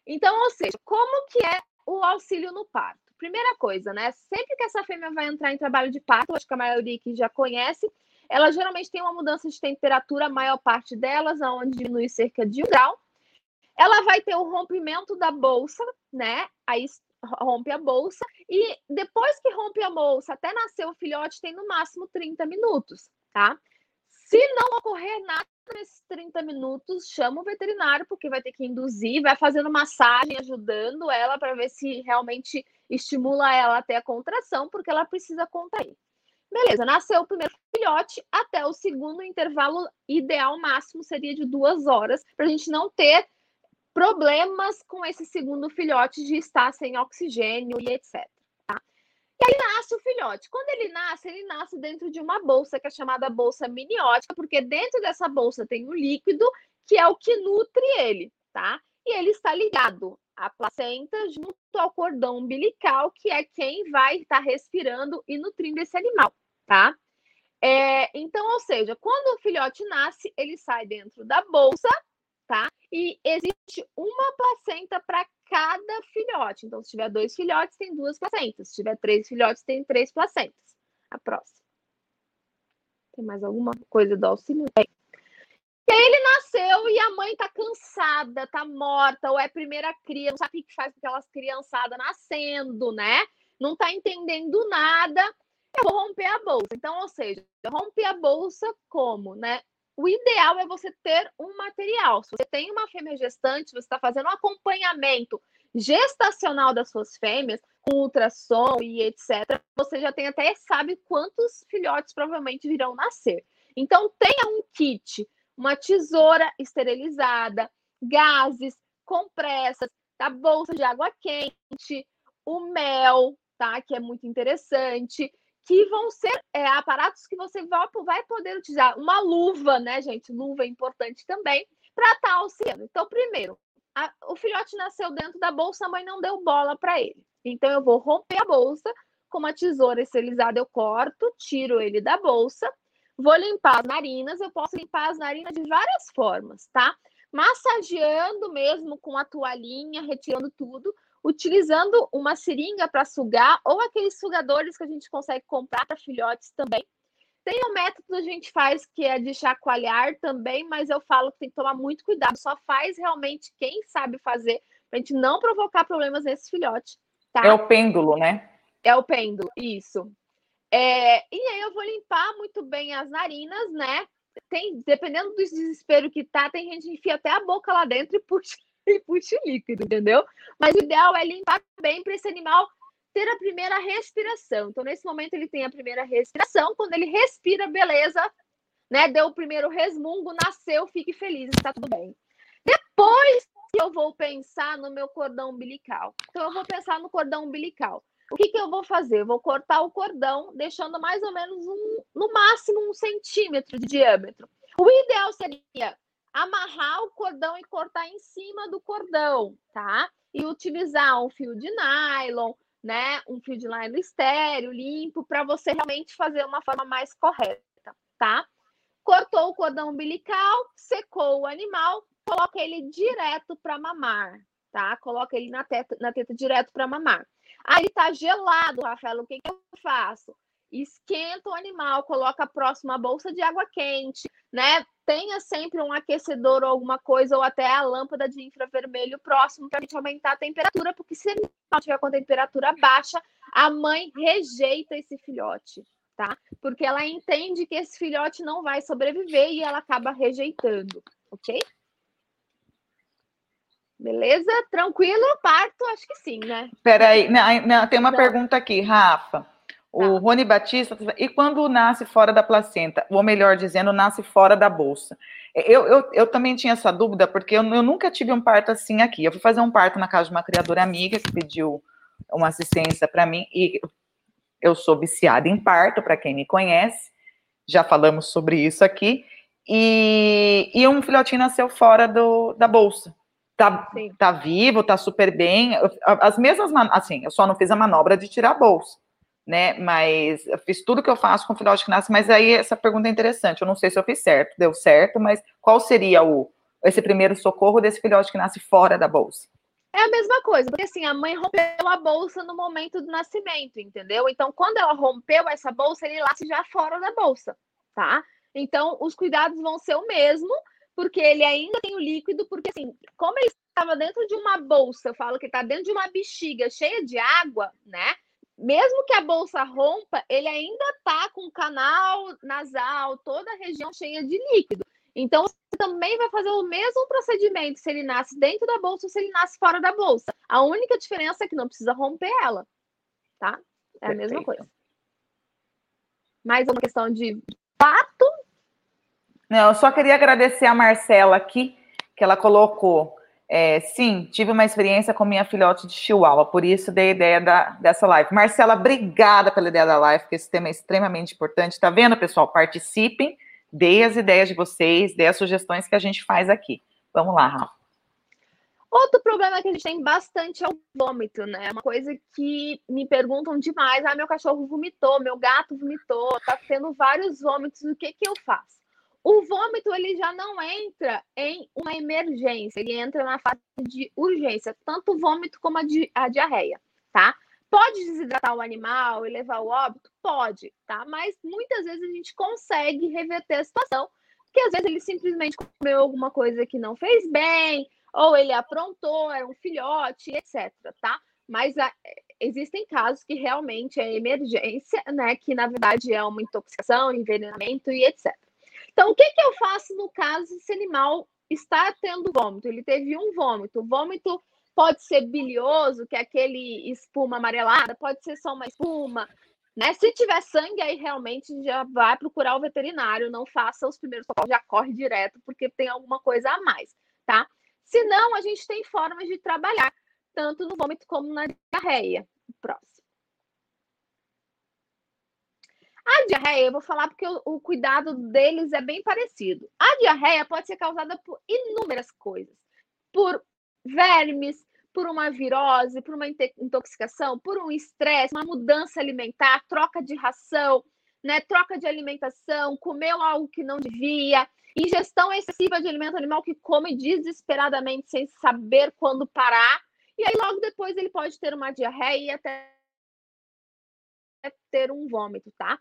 Então, ou seja, como que é o auxílio no parto? Primeira coisa, né? Sempre que essa fêmea vai entrar em trabalho de parto, acho que a maioria aqui já conhece, ela geralmente tem uma mudança de temperatura, a maior parte delas, onde diminui cerca de um grau. Ela vai ter o rompimento da bolsa, né? Aí rompe a bolsa, e depois que rompe a bolsa, até nascer o filhote, tem no máximo 30 minutos, tá? Se não ocorrer nada nesses 30 minutos, chama o veterinário, porque vai ter que induzir, vai fazendo massagem, ajudando ela para ver se realmente estimula ela até a contração, porque ela precisa contrair. Beleza, nasceu o primeiro filhote, até o segundo intervalo ideal máximo seria de duas horas, para a gente não ter problemas com esse segundo filhote de estar sem oxigênio e etc. E aí nasce o filhote. Quando ele nasce, ele nasce dentro de uma bolsa que é chamada bolsa miniótica, porque dentro dessa bolsa tem o líquido que é o que nutre ele, tá? E ele está ligado à placenta junto ao cordão umbilical, que é quem vai estar respirando e nutrindo esse animal, tá? É, então, ou seja, quando o filhote nasce, ele sai dentro da bolsa, tá? E existe uma placenta para cada filhote. Então, se tiver dois filhotes, tem duas placentas. Se tiver três filhotes, tem três placentas. A próxima. Tem mais alguma coisa do auxílio? Tem. E aí ele nasceu e a mãe tá cansada, tá morta, ou é primeira cria, não sabe o que faz com aquelas criançadas nascendo, né? Não tá entendendo nada. Eu vou romper a bolsa. Então, ou seja, romper a bolsa como, né? o ideal é você ter um material. Se você tem uma fêmea gestante, você está fazendo um acompanhamento gestacional das suas fêmeas, com ultrassom e etc., você já tem até sabe quantos filhotes provavelmente virão nascer. Então, tenha um kit, uma tesoura esterilizada, gases, compressas, a bolsa de água quente, o mel, tá? Que é muito interessante que vão ser é, aparatos que você vai, poder utilizar. Uma luva, né, gente? Luva é importante também para estar tá auxiliando. Então, primeiro, a, o filhote nasceu dentro da bolsa, a mãe não deu bola para ele. Então eu vou romper a bolsa, com uma tesoura esterilizada eu corto, tiro ele da bolsa, vou limpar as narinas, eu posso limpar as narinas de várias formas, tá? Massageando mesmo com a toalhinha, retirando tudo, utilizando uma seringa para sugar ou aqueles sugadores que a gente consegue comprar para filhotes também. Tem um método que a gente faz que é de chacoalhar também, mas eu falo que tem que tomar muito cuidado. Só faz realmente quem sabe fazer, para a gente não provocar problemas nesse filhote. Tá? É o pêndulo, né? É o pêndulo, isso. É, e aí eu vou limpar muito bem as narinas, né? Tem, dependendo do desespero que tá, tem gente que enfia até a boca lá dentro e puxa, [LAUGHS] e puxa o líquido, entendeu? Mas o ideal é limpar bem para esse animal ter a primeira respiração. Então, nesse momento, ele tem a primeira respiração. Quando ele respira, beleza, né? Deu o primeiro resmungo, nasceu, fique feliz, está tudo bem. Depois eu vou pensar no meu cordão umbilical. Então, eu vou pensar no cordão umbilical. O que, que eu vou fazer? Eu vou cortar o cordão, deixando mais ou menos um, no máximo um centímetro de diâmetro. O ideal seria amarrar o cordão e cortar em cima do cordão, tá? E utilizar um fio de nylon, né, um fio de nylon estéreo, limpo, para você realmente fazer uma forma mais correta, tá? Cortou o cordão umbilical, secou o animal, coloca ele direto para mamar, tá? Coloca ele na teta, na teta direto para mamar. Aí tá gelado, Rafael, o que, que eu faço? Esquenta o animal, coloca próximo a bolsa de água quente, né? tenha sempre um aquecedor ou alguma coisa, ou até a lâmpada de infravermelho próximo para a gente aumentar a temperatura, porque se ele não tiver com a temperatura baixa, a mãe rejeita esse filhote, tá? Porque ela entende que esse filhote não vai sobreviver e ela acaba rejeitando, ok? Beleza? Tranquilo? Parto? Acho que sim, né? Peraí, não, não, tem uma não. pergunta aqui, Rafa. O tá. Rony Batista, e quando nasce fora da placenta, ou melhor dizendo, nasce fora da bolsa? Eu, eu, eu também tinha essa dúvida, porque eu, eu, nunca tive um parto assim aqui. Eu fui fazer um parto na casa de uma criadora amiga que pediu uma assistência para mim, e eu sou viciada em parto, para quem me conhece, já falamos sobre isso aqui, e, e um filhotinho nasceu fora do, da bolsa. Tá, tá vivo, tá super bem. As mesmas, assim, eu só não fiz a manobra de tirar a bolsa né? Mas eu fiz tudo que eu faço com filhote que nasce, mas aí essa pergunta é interessante. Eu não sei se eu fiz certo, deu certo, mas qual seria o esse primeiro socorro desse filhote que nasce fora da bolsa? É a mesma coisa, porque assim, a mãe rompeu a bolsa no momento do nascimento, entendeu? Então, quando ela rompeu essa bolsa, ele nasce já fora da bolsa, tá? Então, os cuidados vão ser o mesmo, porque ele ainda tem o líquido, porque assim, como ele estava dentro de uma bolsa, eu falo que está dentro de uma bexiga cheia de água, né? Mesmo que a bolsa rompa, ele ainda tá com o canal nasal, toda a região cheia de líquido. Então, você também vai fazer o mesmo procedimento se ele nasce dentro da bolsa ou se ele nasce fora da bolsa. A única diferença é que não precisa romper ela, tá? É a Perfeito. mesma coisa. Mais uma questão de fato. Não, eu só queria agradecer a Marcela aqui, que ela colocou é, sim, tive uma experiência com minha filhote de chihuahua, por isso dei a ideia da, dessa live. Marcela, obrigada pela ideia da live, porque esse tema é extremamente importante. Tá vendo, pessoal? Participem, dê as ideias de vocês, dê as sugestões que a gente faz aqui. Vamos lá, Rafa. Outro problema que a gente tem bastante é o vômito, né? É uma coisa que me perguntam demais. Ah, meu cachorro vomitou, meu gato vomitou, tá tendo vários vômitos, o que que eu faço? O vômito ele já não entra em uma emergência, ele entra na fase de urgência, tanto o vômito como a, di a diarreia, tá? Pode desidratar o animal e levar o óbito? Pode, tá? Mas muitas vezes a gente consegue reverter a situação, porque às vezes ele simplesmente comeu alguma coisa que não fez bem, ou ele aprontou, era um filhote, etc, tá? Mas a, existem casos que realmente é emergência, né? Que na verdade é uma intoxicação, envenenamento e etc. Então, o que, que eu faço no caso esse animal está tendo vômito? Ele teve um vômito. O vômito pode ser bilioso, que é aquele espuma amarelada, pode ser só uma espuma. Né? Se tiver sangue, aí realmente já vai procurar o veterinário, não faça os primeiros socorros, já corre direto, porque tem alguma coisa a mais, tá? Se não, a gente tem formas de trabalhar, tanto no vômito como na diarreia. Próximo. A diarreia, eu vou falar porque o, o, cuidado deles é bem parecido. A diarreia pode ser causada por inúmeras coisas. Por vermes, por uma virose, por uma intoxicação, por um estresse, uma mudança alimentar, troca de ração, né, troca de alimentação, comeu algo que não devia, ingestão excessiva de alimento animal que come desesperadamente sem saber quando parar, e aí logo depois ele pode ter uma diarreia e até ter um vômito, tá?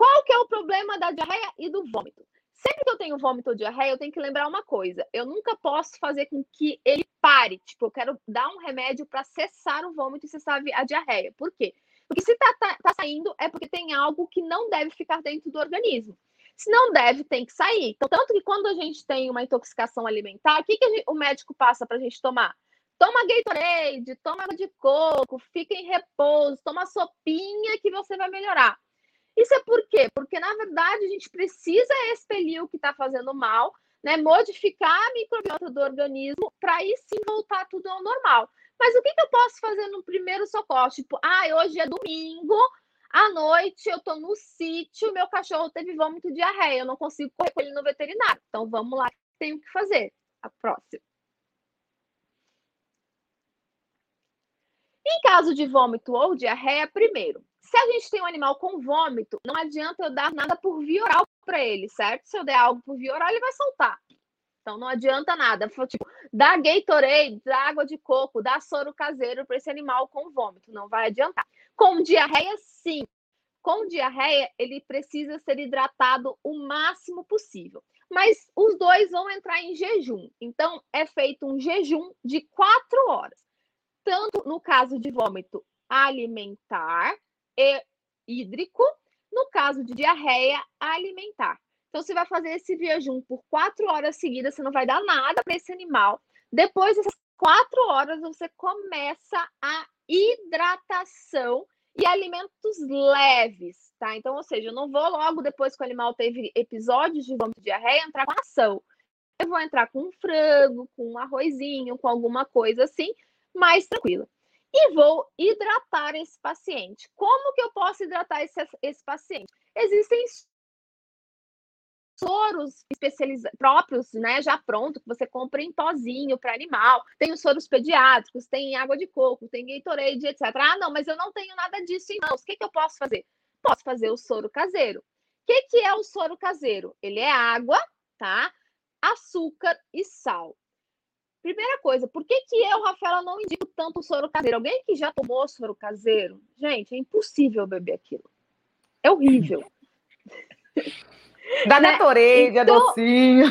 Qual que é o problema da diarreia e do vômito? Sempre que eu tenho vômito ou diarreia, eu tenho que lembrar uma coisa: eu nunca posso fazer com que ele pare. Tipo, eu quero dar um remédio para cessar o vômito e cessar a diarreia. Por quê? Porque se tá, tá, tá, saindo, é porque tem algo que não deve ficar dentro do organismo. Se não deve, tem que sair. Então, tanto que quando a gente tem uma intoxicação alimentar, o que, que gente, o médico passa para a gente tomar? Toma Gatorade, toma água de coco, fica em repouso, toma sopinha que você vai melhorar. Isso é por quê? Porque, na verdade, a gente precisa expelir o que está fazendo mal, né? modificar a microbiota do organismo para aí sim voltar tudo ao normal. Mas o que, que eu posso fazer no primeiro socorro? Tipo, ah, hoje é domingo, à noite eu estou no sítio, meu cachorro teve vômito e diarreia, eu não consigo correr com ele no veterinário. Então vamos lá, tenho que fazer. A próxima. Em caso de vômito ou diarreia, primeiro, se a gente tem um animal com vômito, não adianta eu dar nada por via oral para ele, certo? Se eu der algo por via oral, ele vai soltar. Então não adianta nada. Tipo, dá Gatorade, dá água de coco, dá soro caseiro para esse animal com vômito, não vai adiantar. Com diarreia, sim. Com diarreia, ele precisa ser hidratado o máximo possível. Mas os dois vão entrar em jejum. Então, é feito um jejum de quatro horas. Tanto no caso de vômito alimentar, hídrico, no caso de diarreia alimentar. Então, você vai fazer esse jejum por quatro horas seguidas, você não vai dar nada para esse animal. Depois dessas quatro horas, você começa a hidratação e alimentos leves, tá? Então, ou seja, eu não vou logo depois que o animal teve episódios de vômito de diarreia entrar com ação. Eu vou entrar com um frango, com um arrozinho, com alguma coisa assim, mais tranquila e vou hidratar esse paciente. Como que eu posso hidratar esse, esse paciente? Existem soros especializados próprios, né, já pronto, que você compra em pozinho para animal. Tem os soros pediátricos, tem água de coco, tem Gatorade, etc. Ah, não, mas eu não tenho nada disso em mãos. O que, que eu posso fazer? Posso fazer o soro caseiro. O que, que é o soro caseiro? Ele é água, tá? Açúcar e sal. Primeira coisa, por que, que eu, Rafaela, não indico tanto soro caseiro? Alguém que já tomou soro caseiro? Gente, é impossível beber aquilo. É horrível. Da né? Gatorade, então... docinho.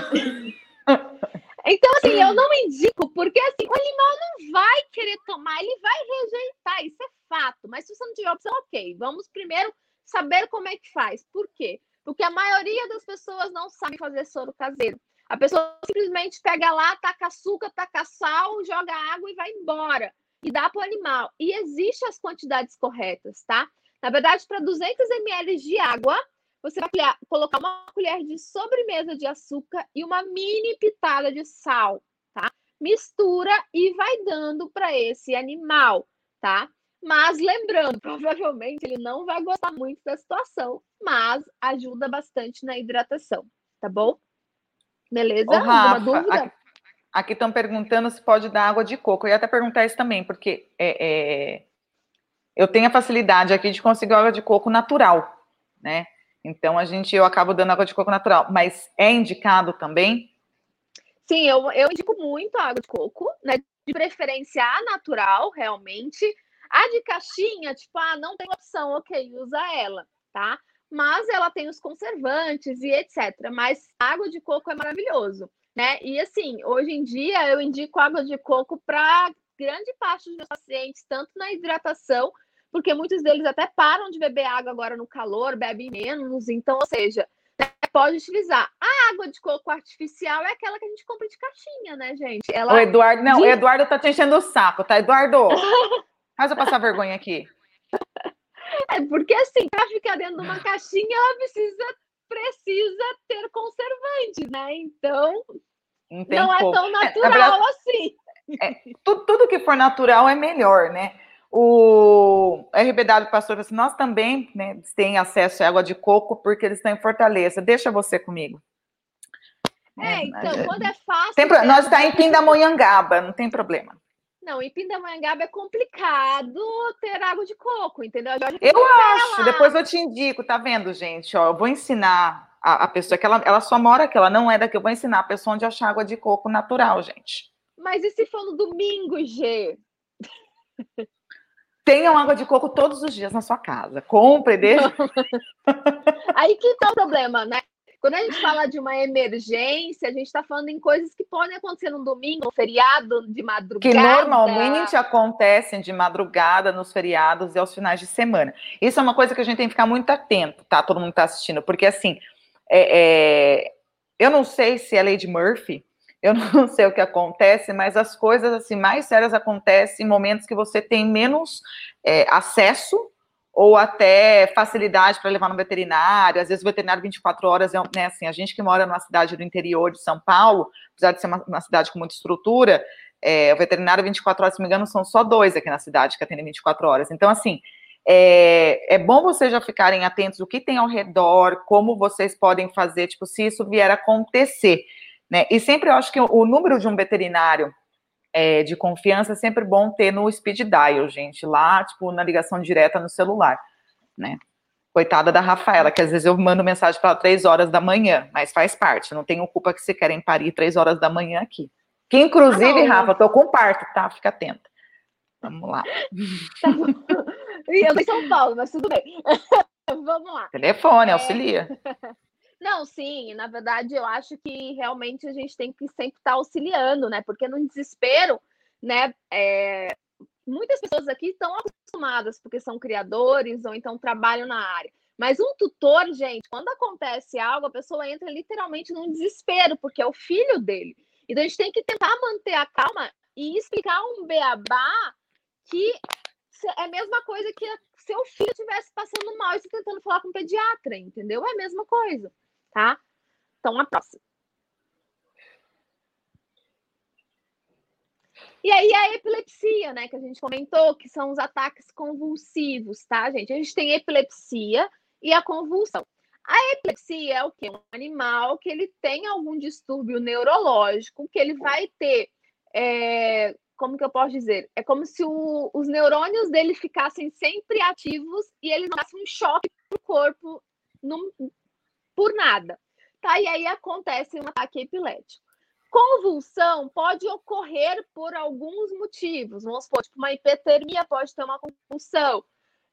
Então, assim, eu não indico, porque assim, o animal não vai querer tomar, ele vai rejeitar, isso é fato. Mas se você não tiver opção, ok. Vamos primeiro saber como é que faz. Por quê? Porque a maioria das pessoas não sabe fazer soro caseiro. A pessoa simplesmente pega lá, taca açúcar, taca sal, joga água e vai embora. E dá para o animal. E existem as quantidades corretas, tá? Na verdade, para 200 ml de água, você vai colocar uma colher de sobremesa de açúcar e uma mini pitada de sal, tá? Mistura e vai dando para esse animal, tá? Mas lembrando, [LAUGHS] provavelmente ele não vai gostar muito da situação, mas ajuda bastante na hidratação, tá bom? Beleza? Ô, Rafa, dúvida? Aqui estão perguntando se pode dar água de coco. Eu ia até perguntar isso também, porque é, é, eu tenho a facilidade aqui de conseguir água de coco natural, né? Então a gente eu acabo dando água de coco natural, mas é indicado também? Sim, eu, eu indico muito a água de coco, né? De preferência a natural, realmente. A de caixinha, tipo, ah, não tem opção, ok, usa ela, tá? Mas ela tem os conservantes e etc. Mas água de coco é maravilhoso, né? E assim, hoje em dia eu indico água de coco para grande parte dos meus pacientes, tanto na hidratação, porque muitos deles até param de beber água agora no calor, bebem menos, então, ou seja, né, pode utilizar. A água de coco artificial é aquela que a gente compra de caixinha, né, gente? Ela o Eduardo, não, o Eduardo tá te enchendo o saco, tá, Eduardo? [LAUGHS] Faz eu passar vergonha aqui. É porque assim, para ficar dentro de uma caixinha, ela precisa precisa ter conservante, né? Então, não é tão natural é, verdade, assim. É, tudo, tudo, que for natural é melhor, né? O RBW Pastor assim, nós também né, têm acesso à água de coco porque eles estão em Fortaleza. Deixa você comigo. É, então, quando é fácil. Tem, nós está em Pindamonhangaba, não tem problema. Não, em Pindamonhangaba é complicado ter água de coco, entendeu? Eu acho, depois eu te indico, tá vendo, gente? Ó, eu vou ensinar a, a pessoa que ela, ela só mora aqui, ela não é daqui, eu vou ensinar a pessoa onde achar água de coco natural, gente. Mas e se for no domingo, G? Tenham água de coco todos os dias na sua casa. Compre, deixa. [LAUGHS] Aí que tá o problema, né? Quando a gente fala de uma emergência, a gente está falando em coisas que podem acontecer no domingo, no feriado, de madrugada. Que normalmente acontecem de madrugada, nos feriados e aos finais de semana. Isso é uma coisa que a gente tem que ficar muito atento, tá? Todo mundo está assistindo, porque assim, é, é... eu não sei se é de Murphy, eu [LAUGHS] não sei o que acontece, mas as coisas assim mais sérias acontecem em momentos que você tem menos é, acesso ou até facilidade para levar no veterinário. Às vezes o veterinário 24 horas é né, assim, a gente que mora numa cidade do interior de São Paulo, apesar de ser uma, uma cidade com muita estrutura, é, o veterinário 24 horas, se não me engano, são só dois aqui na cidade que atendem 24 horas. Então, assim, é, é, bom vocês já ficarem atentos o que tem ao redor, como vocês podem fazer, tipo, se isso vier a acontecer, né? E sempre eu acho que o, o número de um veterinário é, de confiança é sempre bom ter no speed dial, gente, lá, tipo, na ligação direta no celular, né? Coitada da Rafaela, que às vezes eu mando mensagem para ela três horas da manhã, mas faz parte, não tenho culpa que se querem parir três horas da manhã aqui. Que inclusive, ah, Rafa, tô com parto, tá? Fica atenta. Vamos lá. [LAUGHS] Tá eu tô em São Paulo, mas tudo bem. [LAUGHS] Vamos lá. Telefone, é... [LAUGHS] Não, sim, na verdade eu acho que realmente a gente tem que sempre estar tá auxiliando, né? Porque no desespero, né? É... Muitas pessoas aqui estão acostumadas porque são criadores ou então trabalham na área. Mas um tutor, gente, quando acontece algo, a pessoa entra literalmente num desespero, porque é o filho dele. Então a gente tem que tentar manter a calma e explicar um beabá que é a mesma coisa que seu filho estivesse passando mal e você tentando falar com um pediatra, entendeu? É a mesma coisa tá? Então, a próxima. E aí a epilepsia, né, que a gente comentou, que são os ataques convulsivos, tá, gente? A gente tem epilepsia e a convulsão. A epilepsia é o quê? Um animal que ele tem algum distúrbio neurológico, que ele vai ter, é, como que eu posso dizer? É como se o, os neurônios dele ficassem sempre ativos e eles dessem um choque para o corpo num, por nada. Tá? E aí acontece um ataque epilético. Convulsão pode ocorrer por alguns motivos. Vamos supor, tipo, uma hipertermia pode ter uma convulsão.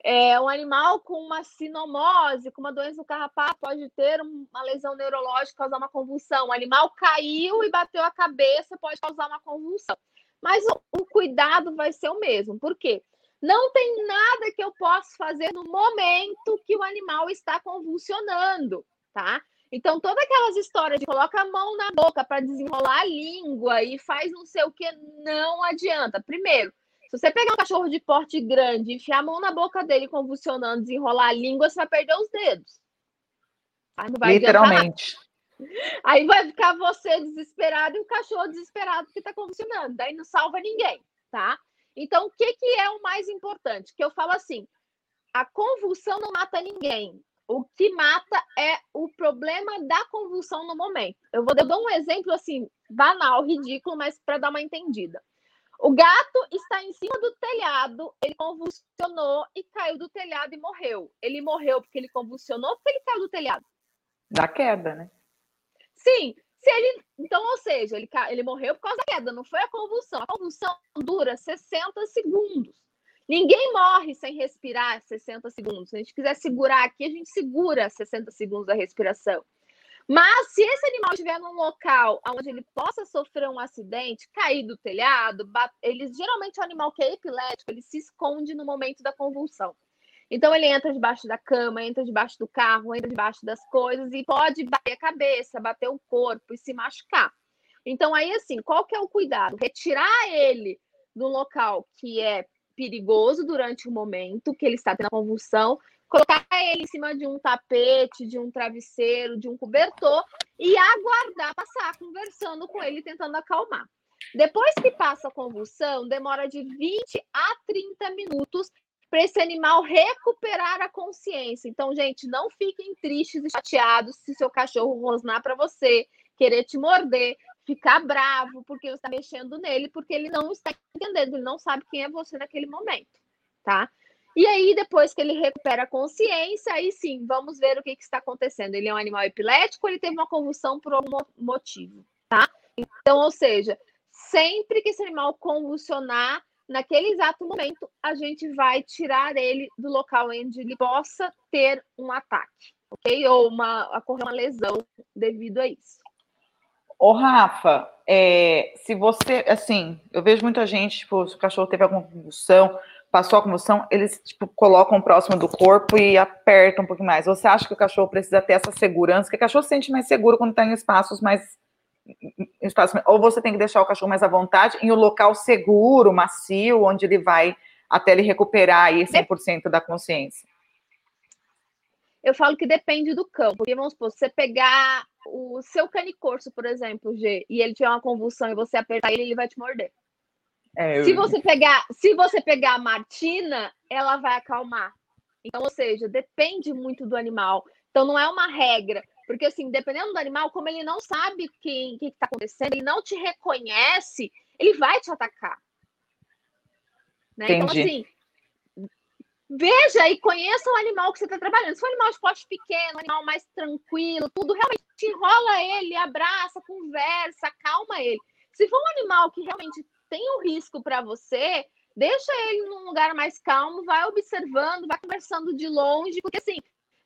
É, um animal com uma sinomose, com uma doença do carrapato, pode ter uma lesão neurológica, causar uma convulsão. O animal caiu e bateu a cabeça, pode causar uma convulsão. Mas o, o cuidado vai ser o mesmo. Por quê? Não tem nada que eu possa fazer no momento que o animal está convulsionando tá? Então, todas aquelas histórias de coloca a mão na boca para desenrolar a língua e faz não sei o que, não adianta. Primeiro, se você pegar um cachorro de porte grande, enfiar a mão na boca dele convulsionando, desenrolar a língua, você vai perder os dedos. Aí não vai Literalmente. Aí vai ficar você desesperado e o cachorro desesperado que está convulsionando. Daí não salva ninguém, tá? Então, o que, que é o mais importante? Que eu falo assim: a convulsão não mata ninguém. O que mata é o problema da convulsão no momento. Eu vou dar um exemplo assim, banal, ridículo, mas para dar uma entendida. O gato está em cima do telhado, ele convulsionou e caiu do telhado e morreu. Ele morreu porque ele convulsionou ou porque ele caiu do telhado? Da queda, né? Sim. Se ele, então, ou seja, ele, ele morreu por causa da queda, não foi a convulsão. A convulsão dura 60 segundos. Ninguém morre sem respirar 60 segundos. Se a gente quiser segurar aqui, a gente segura 60 segundos da respiração. Mas se esse animal estiver num local onde ele possa sofrer um acidente, cair do telhado, ele geralmente é um animal que é epilético, ele se esconde no momento da convulsão. Então ele entra debaixo da cama, entra debaixo do carro, entra debaixo das coisas e pode bater a cabeça, bater o corpo e se machucar. Então aí assim, qual que é o cuidado? Retirar ele do local que é perigoso durante o momento que ele está tendo a convulsão, colocar ele em cima de um tapete, de um travesseiro, de um cobertor e aguardar passar conversando com ele, tentando acalmar. Depois que passa a convulsão, demora de 20 a 30 minutos para esse animal recuperar a consciência. Então, gente, não fiquem tristes e chateados se seu cachorro rosnar para você, querer te morder, ficar bravo porque você está mexendo nele, porque ele não está entendendo, ele não sabe quem é você naquele momento, tá? E aí, depois que ele recupera a consciência, aí sim, vamos ver o que, que está acontecendo. Ele é um animal epilético, ele teve uma convulsão por algum motivo, tá? Então, ou seja, sempre que esse animal convulsionar, naquele exato momento, a gente vai tirar ele do local onde ele possa ter um ataque, ok? Ou uma, ocorrer uma lesão devido a isso. Ô, Rafa, é, se você, assim, eu vejo muita gente, tipo, se o cachorro teve alguma convulsão, passou a convulsão, eles, tipo, colocam próximo do corpo e apertam um pouquinho mais. Você acha que o cachorro precisa ter essa segurança? Que o cachorro se sente mais seguro quando está em espaços mais espaço, ou você tem que deixar o cachorro mais à vontade em um local seguro, macio, onde ele vai até ele recuperar aí 100% da consciência. Eu falo que depende do cão, porque vamos supor, se você pegar o seu canicorso, por exemplo, G, e ele tiver uma convulsão e você apertar ele, ele vai te morder. É, eu... Se você pegar, se você pegar a Martina, ela vai acalmar. Então, ou seja, depende muito do animal. Então, não é uma regra. Porque, assim, dependendo do animal, como ele não sabe o que está acontecendo, ele não te reconhece, ele vai te atacar. Né? Então, assim, veja e conheça o animal que você está trabalhando. Se for um animal de porte pequeno, um animal mais tranquilo, tudo, realmente enrola ele, abraça, conversa, calma ele. Se for um animal que realmente tem um risco para você, deixa ele num lugar mais calmo, vai observando, vai conversando de longe, porque assim,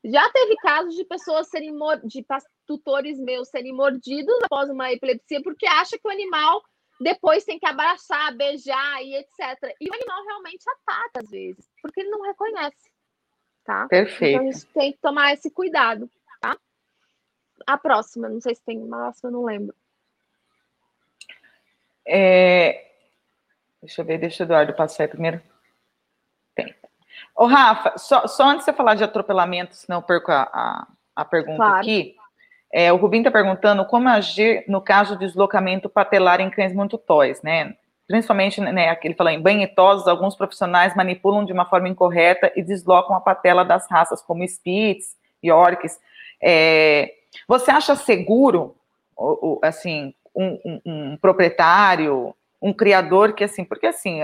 já teve casos de pessoas serem de tutores meus serem mordidos após uma epilepsia porque acha que o animal depois tem que abraçar, beijar e etc. E o animal realmente ataca às vezes, porque ele não reconhece, tá? Perfeito. Então a gente tem que tomar esse cuidado, tá? A próxima, não sei se tem uma próxima, não lembro. É... Deixa eu ver, deixa o Eduardo passar aí primeiro. Tem. Ô, Rafa, só, só antes de você falar de atropelamento, senão eu perco a, a, a pergunta claro. aqui. É, o Rubim está perguntando como agir no caso de deslocamento patelar em cães muito tóis, né? Principalmente, né, ele fala em banhetosos, alguns profissionais manipulam de uma forma incorreta e deslocam a patela das raças, como Spitz, Yorks. É, você acha seguro, assim, um, um, um proprietário, um criador que, assim, porque assim,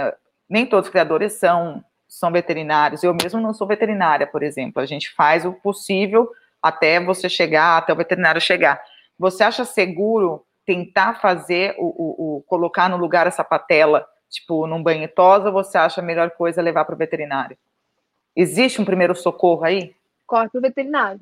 nem todos os criadores são são veterinários. Eu mesmo não sou veterinária, por exemplo. A gente faz o possível até você chegar, até o veterinário chegar. Você acha seguro tentar fazer o, o, o colocar no lugar essa patela, tipo, num banho tosa, ou você acha a melhor coisa levar para o veterinário? Existe um primeiro socorro aí? Corre para o veterinário.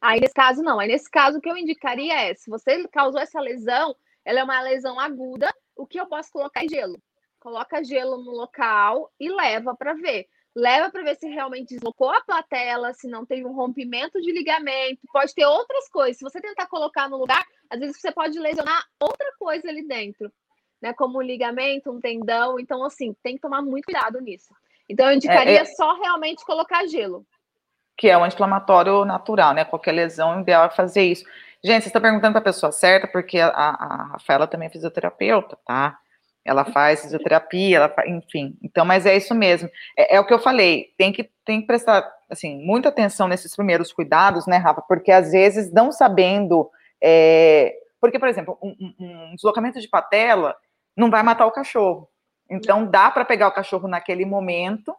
Aí, nesse caso, não. Aí, nesse caso, o que eu indicaria é: se você causou essa lesão, ela é uma lesão aguda, o que eu posso colocar é gelo coloca gelo no local e leva para ver. Leva para ver se realmente deslocou a platela, se não teve um rompimento de ligamento. Pode ter outras coisas. Se você tentar colocar no lugar, às vezes você pode lesionar outra coisa ali dentro, né? Como um ligamento, um tendão. Então, assim, tem que tomar muito cuidado nisso. Então, eu indicaria é, é... só realmente colocar gelo. Que é um inflamatório natural, né? Qualquer lesão, o ideal é fazer isso. Gente, você está perguntando para a pessoa certa, porque a, a Rafaela também é fisioterapeuta, tá? Ela faz fisioterapia, ela faz, enfim. Então, mas é isso mesmo. É, é, o que eu falei, tem que, tem que prestar, assim, muita atenção nesses primeiros cuidados, né, Rafa? Porque às vezes, não sabendo. É, porque, por exemplo, um, um, deslocamento de patela não vai matar o cachorro. Então, dá para pegar o cachorro naquele momento,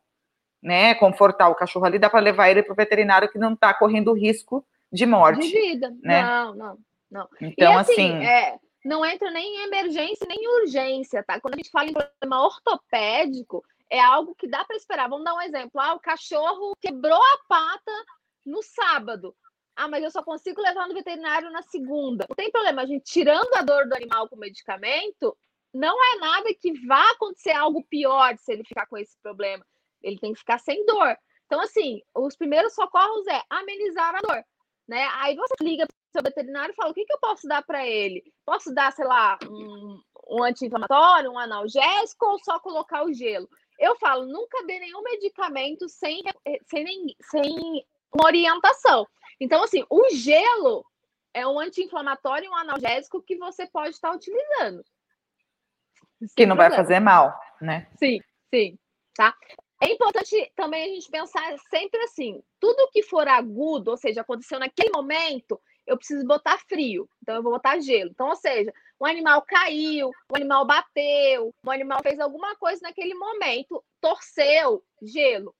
né? Confortar o cachorro ali, dá para levar ele para o veterinário que não está correndo risco de morte. De vida. Né? Não, não, não. Então, e, assim. assim é não entra nem em emergência, nem em urgência, tá? Quando a gente fala em problema ortopédico, é algo que dá para esperar. Vamos dar um exemplo. Ah, o cachorro quebrou a pata no sábado. Ah, mas eu só consigo levar no veterinário na segunda. Não tem problema, a gente tirando a dor do animal com medicamento, não é nada que vá acontecer algo pior se ele ficar com esse problema. Ele tem que ficar sem dor. Então, assim, os primeiros socorros é amenizar a dor, né? Aí você liga seu veterinário e fala: o que, que eu posso dar para ele? Posso dar, sei lá, um, um anti-inflamatório, um analgésico ou só colocar o gelo? Eu falo: nunca dê nenhum medicamento sem, sem, sem uma orientação. Então, assim, o gelo é um anti-inflamatório e um analgésico que você pode estar utilizando. Que não problema. vai fazer mal, né? Sim, sim. Tá? É importante também a gente pensar sempre assim: tudo que for agudo, ou seja, aconteceu naquele momento, eu preciso botar frio, então eu vou botar gelo. Então, ou seja, um animal caiu, um animal bateu, um animal fez alguma coisa naquele momento, torceu, gelo.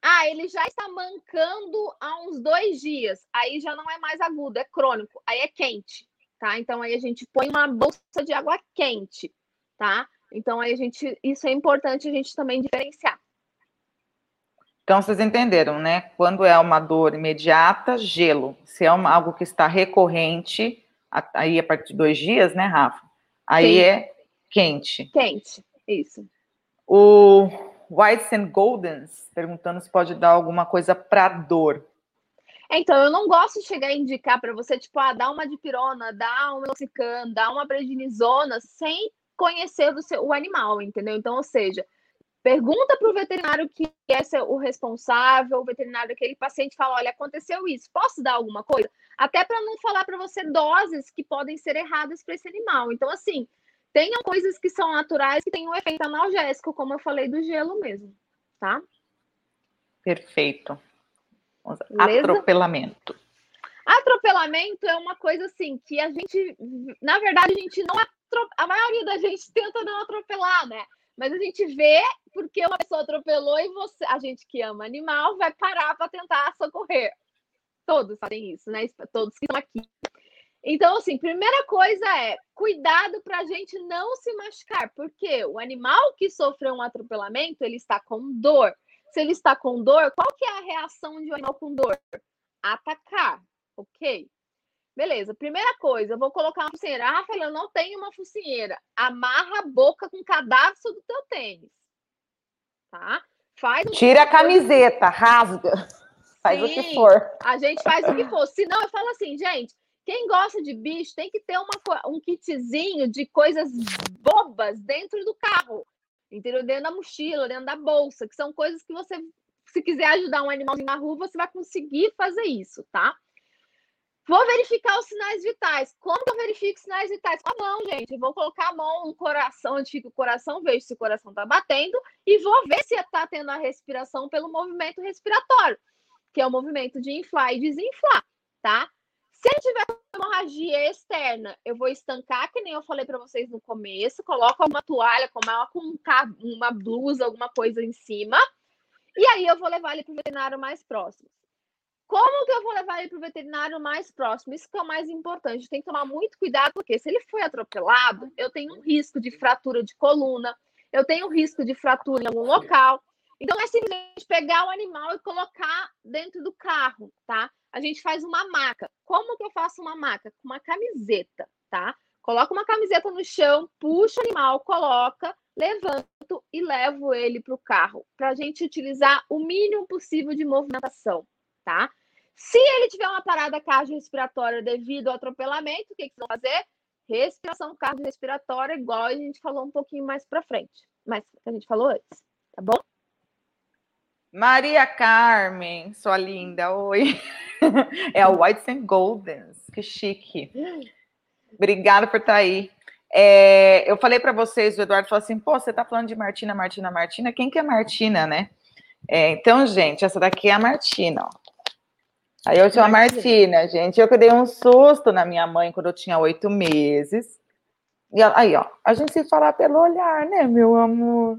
Ah, ele já está mancando há uns dois dias. Aí já não é mais agudo, é crônico. Aí é quente, tá? Então aí a gente põe uma bolsa de água quente, tá? Então aí a gente, isso é importante a gente também diferenciar. Então vocês entenderam, né? Quando é uma dor imediata, gelo. Se é uma, algo que está recorrente, aí a partir de dois dias, né, Rafa? Aí Sim. é quente. Quente, isso. O Whites and Goldens perguntando se pode dar alguma coisa para dor. Então, eu não gosto de chegar a indicar para você, tipo, ah, dá uma dipirona, dá um meloxicam, dá uma prednisona, sem conhecer o, seu, o animal, entendeu? Então, ou seja, pergunta para o veterinário que é o responsável, o veterinário daquele paciente fala, olha, aconteceu isso, posso dar alguma coisa? Até para não falar para você doses que podem ser erradas para esse animal. Então, assim, Tenham coisas que são naturais que têm um efeito analgésico, como eu falei do gelo mesmo, tá? Perfeito. Atropelamento. Atropelamento é uma coisa assim que a gente, na verdade, a gente não a maioria da gente tenta não atropelar, né? Mas a gente vê porque uma pessoa atropelou e você, a gente que ama animal, vai parar para tentar socorrer. Todos fazem isso, né? Todos que estão aqui. Então, assim, primeira coisa é cuidado para a gente não se machucar, porque o animal que sofreu um atropelamento, ele está com dor. Se ele está com dor, qual que é a reação de um animal com dor? Atacar, ok? Beleza, primeira coisa, eu vou colocar uma focinheira. Ah, Rafael, eu não tenho uma focinheira. Amarra a boca com o cadarço do teu tênis. Tá? Faz Tira a camiseta, rasga. [LAUGHS] Faz Sim, o que for. A gente faz o que for. Senão, eu falo assim, gente, quem gosta de bicho tem que ter uma, um kitzinho de coisas bobas dentro do carro, entendeu? Dentro da mochila, dentro da bolsa, que são coisas que você, se quiser ajudar um animalzinho na rua, você vai conseguir fazer isso, tá? Vou verificar os sinais vitais. Como eu verifico sinais vitais? Com a mão, gente. Eu vou colocar a mão no coração, onde fica o coração, vejo se o coração está batendo e vou ver se está tendo a respiração pelo movimento respiratório, que é o movimento de inflar e desinflar, tá? Se ele tiver hemorragia externa, eu vou estancar, que nem eu falei para vocês no começo, coloco uma toalha, coloco um, uma blusa, alguma coisa em cima, e aí eu vou levar ele para o veterinário mais próximo. Como que eu vou levar ele para o veterinário mais próximo? Isso que é o mais importante. Tem que tomar muito cuidado, porque se ele foi atropelado, eu tenho um risco de fratura de coluna, eu tenho um risco de fratura em algum local. Então, é simplesmente pegar o animal e colocar dentro do carro, tá? A gente faz uma maca. Como que eu faço uma maca? Com uma camiseta, tá? Coloca uma camiseta no chão, puxa o animal, coloca, levanto e levo ele para o carro, para a gente utilizar o mínimo possível de movimentação, tá? Se ele tiver uma parada cardiorrespiratória devido ao atropelamento, o que, que vão fazer? Respiração cardiorrespiratória, igual a gente falou um pouquinho mais para frente, mas a gente falou antes, tá bom? Maria Carmen, sua linda, oi. [LAUGHS] É a Whites and Goldens, que chique. Obrigada por estar tá aí. É, eu falei para vocês, o Eduardo falou assim: pô, você tá falando de Martina, Martina, Martina. Quem que é Martina, né? É, então, gente, essa daqui é a Martina, ó. Aí eu tinha a Martina, gente. Eu que dei um susto na minha mãe quando eu tinha oito meses. E aí, ó, a gente se fala pelo olhar, né, meu amor?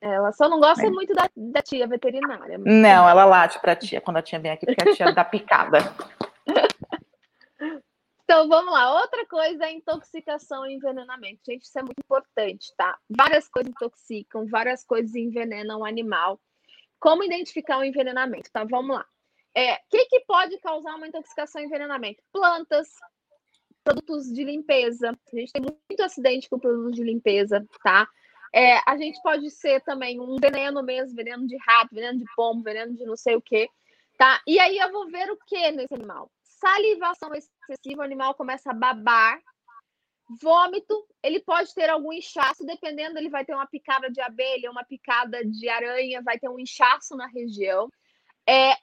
Ela só não gosta muito da, da tia veterinária. Não, ela late pra tia quando a tia vem aqui, porque a tia dá picada. [LAUGHS] Então, vamos lá. Outra coisa é intoxicação e envenenamento. Gente, isso é muito importante, tá? Várias coisas intoxicam, várias coisas envenenam o animal. Como identificar o envenenamento, tá? Vamos lá. É, o que, que pode causar uma intoxicação e envenenamento? Plantas, produtos de limpeza. A gente tem muito acidente com produtos de limpeza, tá? É, a gente pode ser também um veneno mesmo, veneno de rato, veneno de pombo, veneno de não sei o quê, tá? E aí eu vou ver o que nesse animal? Salivação excessiva, o animal começa a babar. Vômito, ele pode ter algum inchaço, dependendo, ele vai ter uma picada de abelha, uma picada de aranha, vai ter um inchaço na região. É,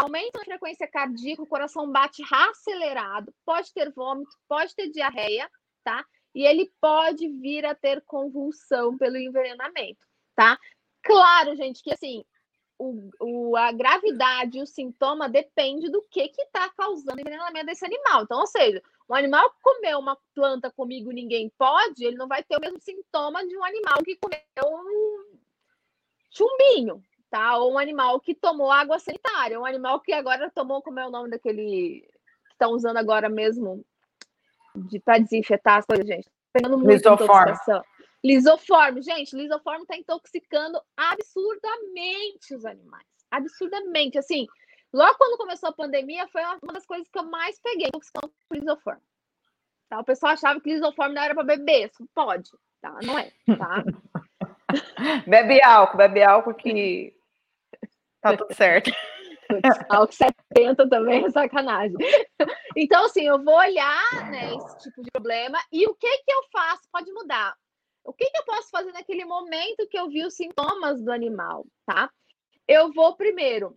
aumenta a frequência cardíaca, o coração bate acelerado, pode ter vômito, pode ter diarreia, tá? e ele pode vir a ter convulsão pelo envenenamento, tá? Claro, gente, que assim, o, o, a gravidade, o sintoma depende do que está causando o envenenamento desse animal. Então, ou seja, um animal que comeu uma planta comigo ninguém pode, ele não vai ter o mesmo sintoma de um animal que comeu um chumbinho, tá? Ou um animal que tomou água sanitária, um animal que agora tomou, como é o nome daquele que estão usando agora mesmo de para desinfetar as coisas, gente. Pegando muito Lisoforme. Lisoforme, gente, lisoforme está intoxicando absurdamente os animais. Absurdamente, assim, logo quando começou a pandemia, foi uma das coisas que eu mais peguei, intoxicação por lisoforme. Tá? O pessoal achava que lisoforme não era para beber, isso pode, tá? Não é, tá? [LAUGHS] [LAUGHS] bebe álcool, bebe álcool que tá tudo certo. [LAUGHS] Álcool 70 também é sacanagem. Então, assim, eu vou olhar né, esse tipo de problema e o que que eu faço pode mudar. O que, que eu posso fazer naquele momento que eu vi os sintomas do animal, tá? Eu vou primeiro.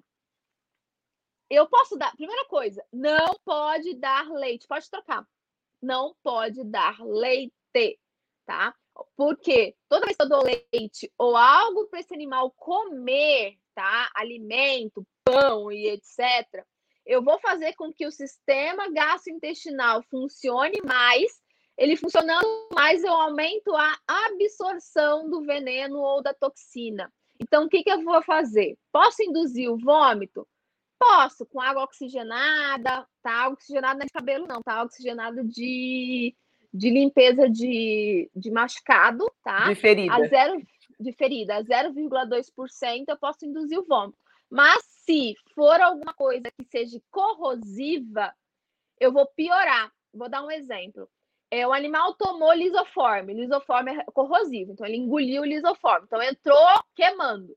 Eu posso dar. Primeira coisa, não pode dar leite. Pode trocar. Não pode dar leite, tá? Porque toda vez que eu dou leite ou algo para esse animal comer, tá? Alimento, pão e etc., eu vou fazer com que o sistema gastrointestinal funcione mais. Ele funcionando mais, eu aumento a absorção do veneno ou da toxina. Então, o que, que eu vou fazer? Posso induzir o vômito? Posso, com água oxigenada, tá? Oxigenada não é de cabelo, não, tá? Oxigenado de de limpeza de, de machucado, tá? De ferida. A zero, de ferida, a 0,2% eu posso induzir o vômito. Mas se for alguma coisa que seja corrosiva, eu vou piorar. Vou dar um exemplo. É, o animal tomou lisoforme. Lisoforme é corrosivo, então ele engoliu o lisoforme. Então entrou queimando.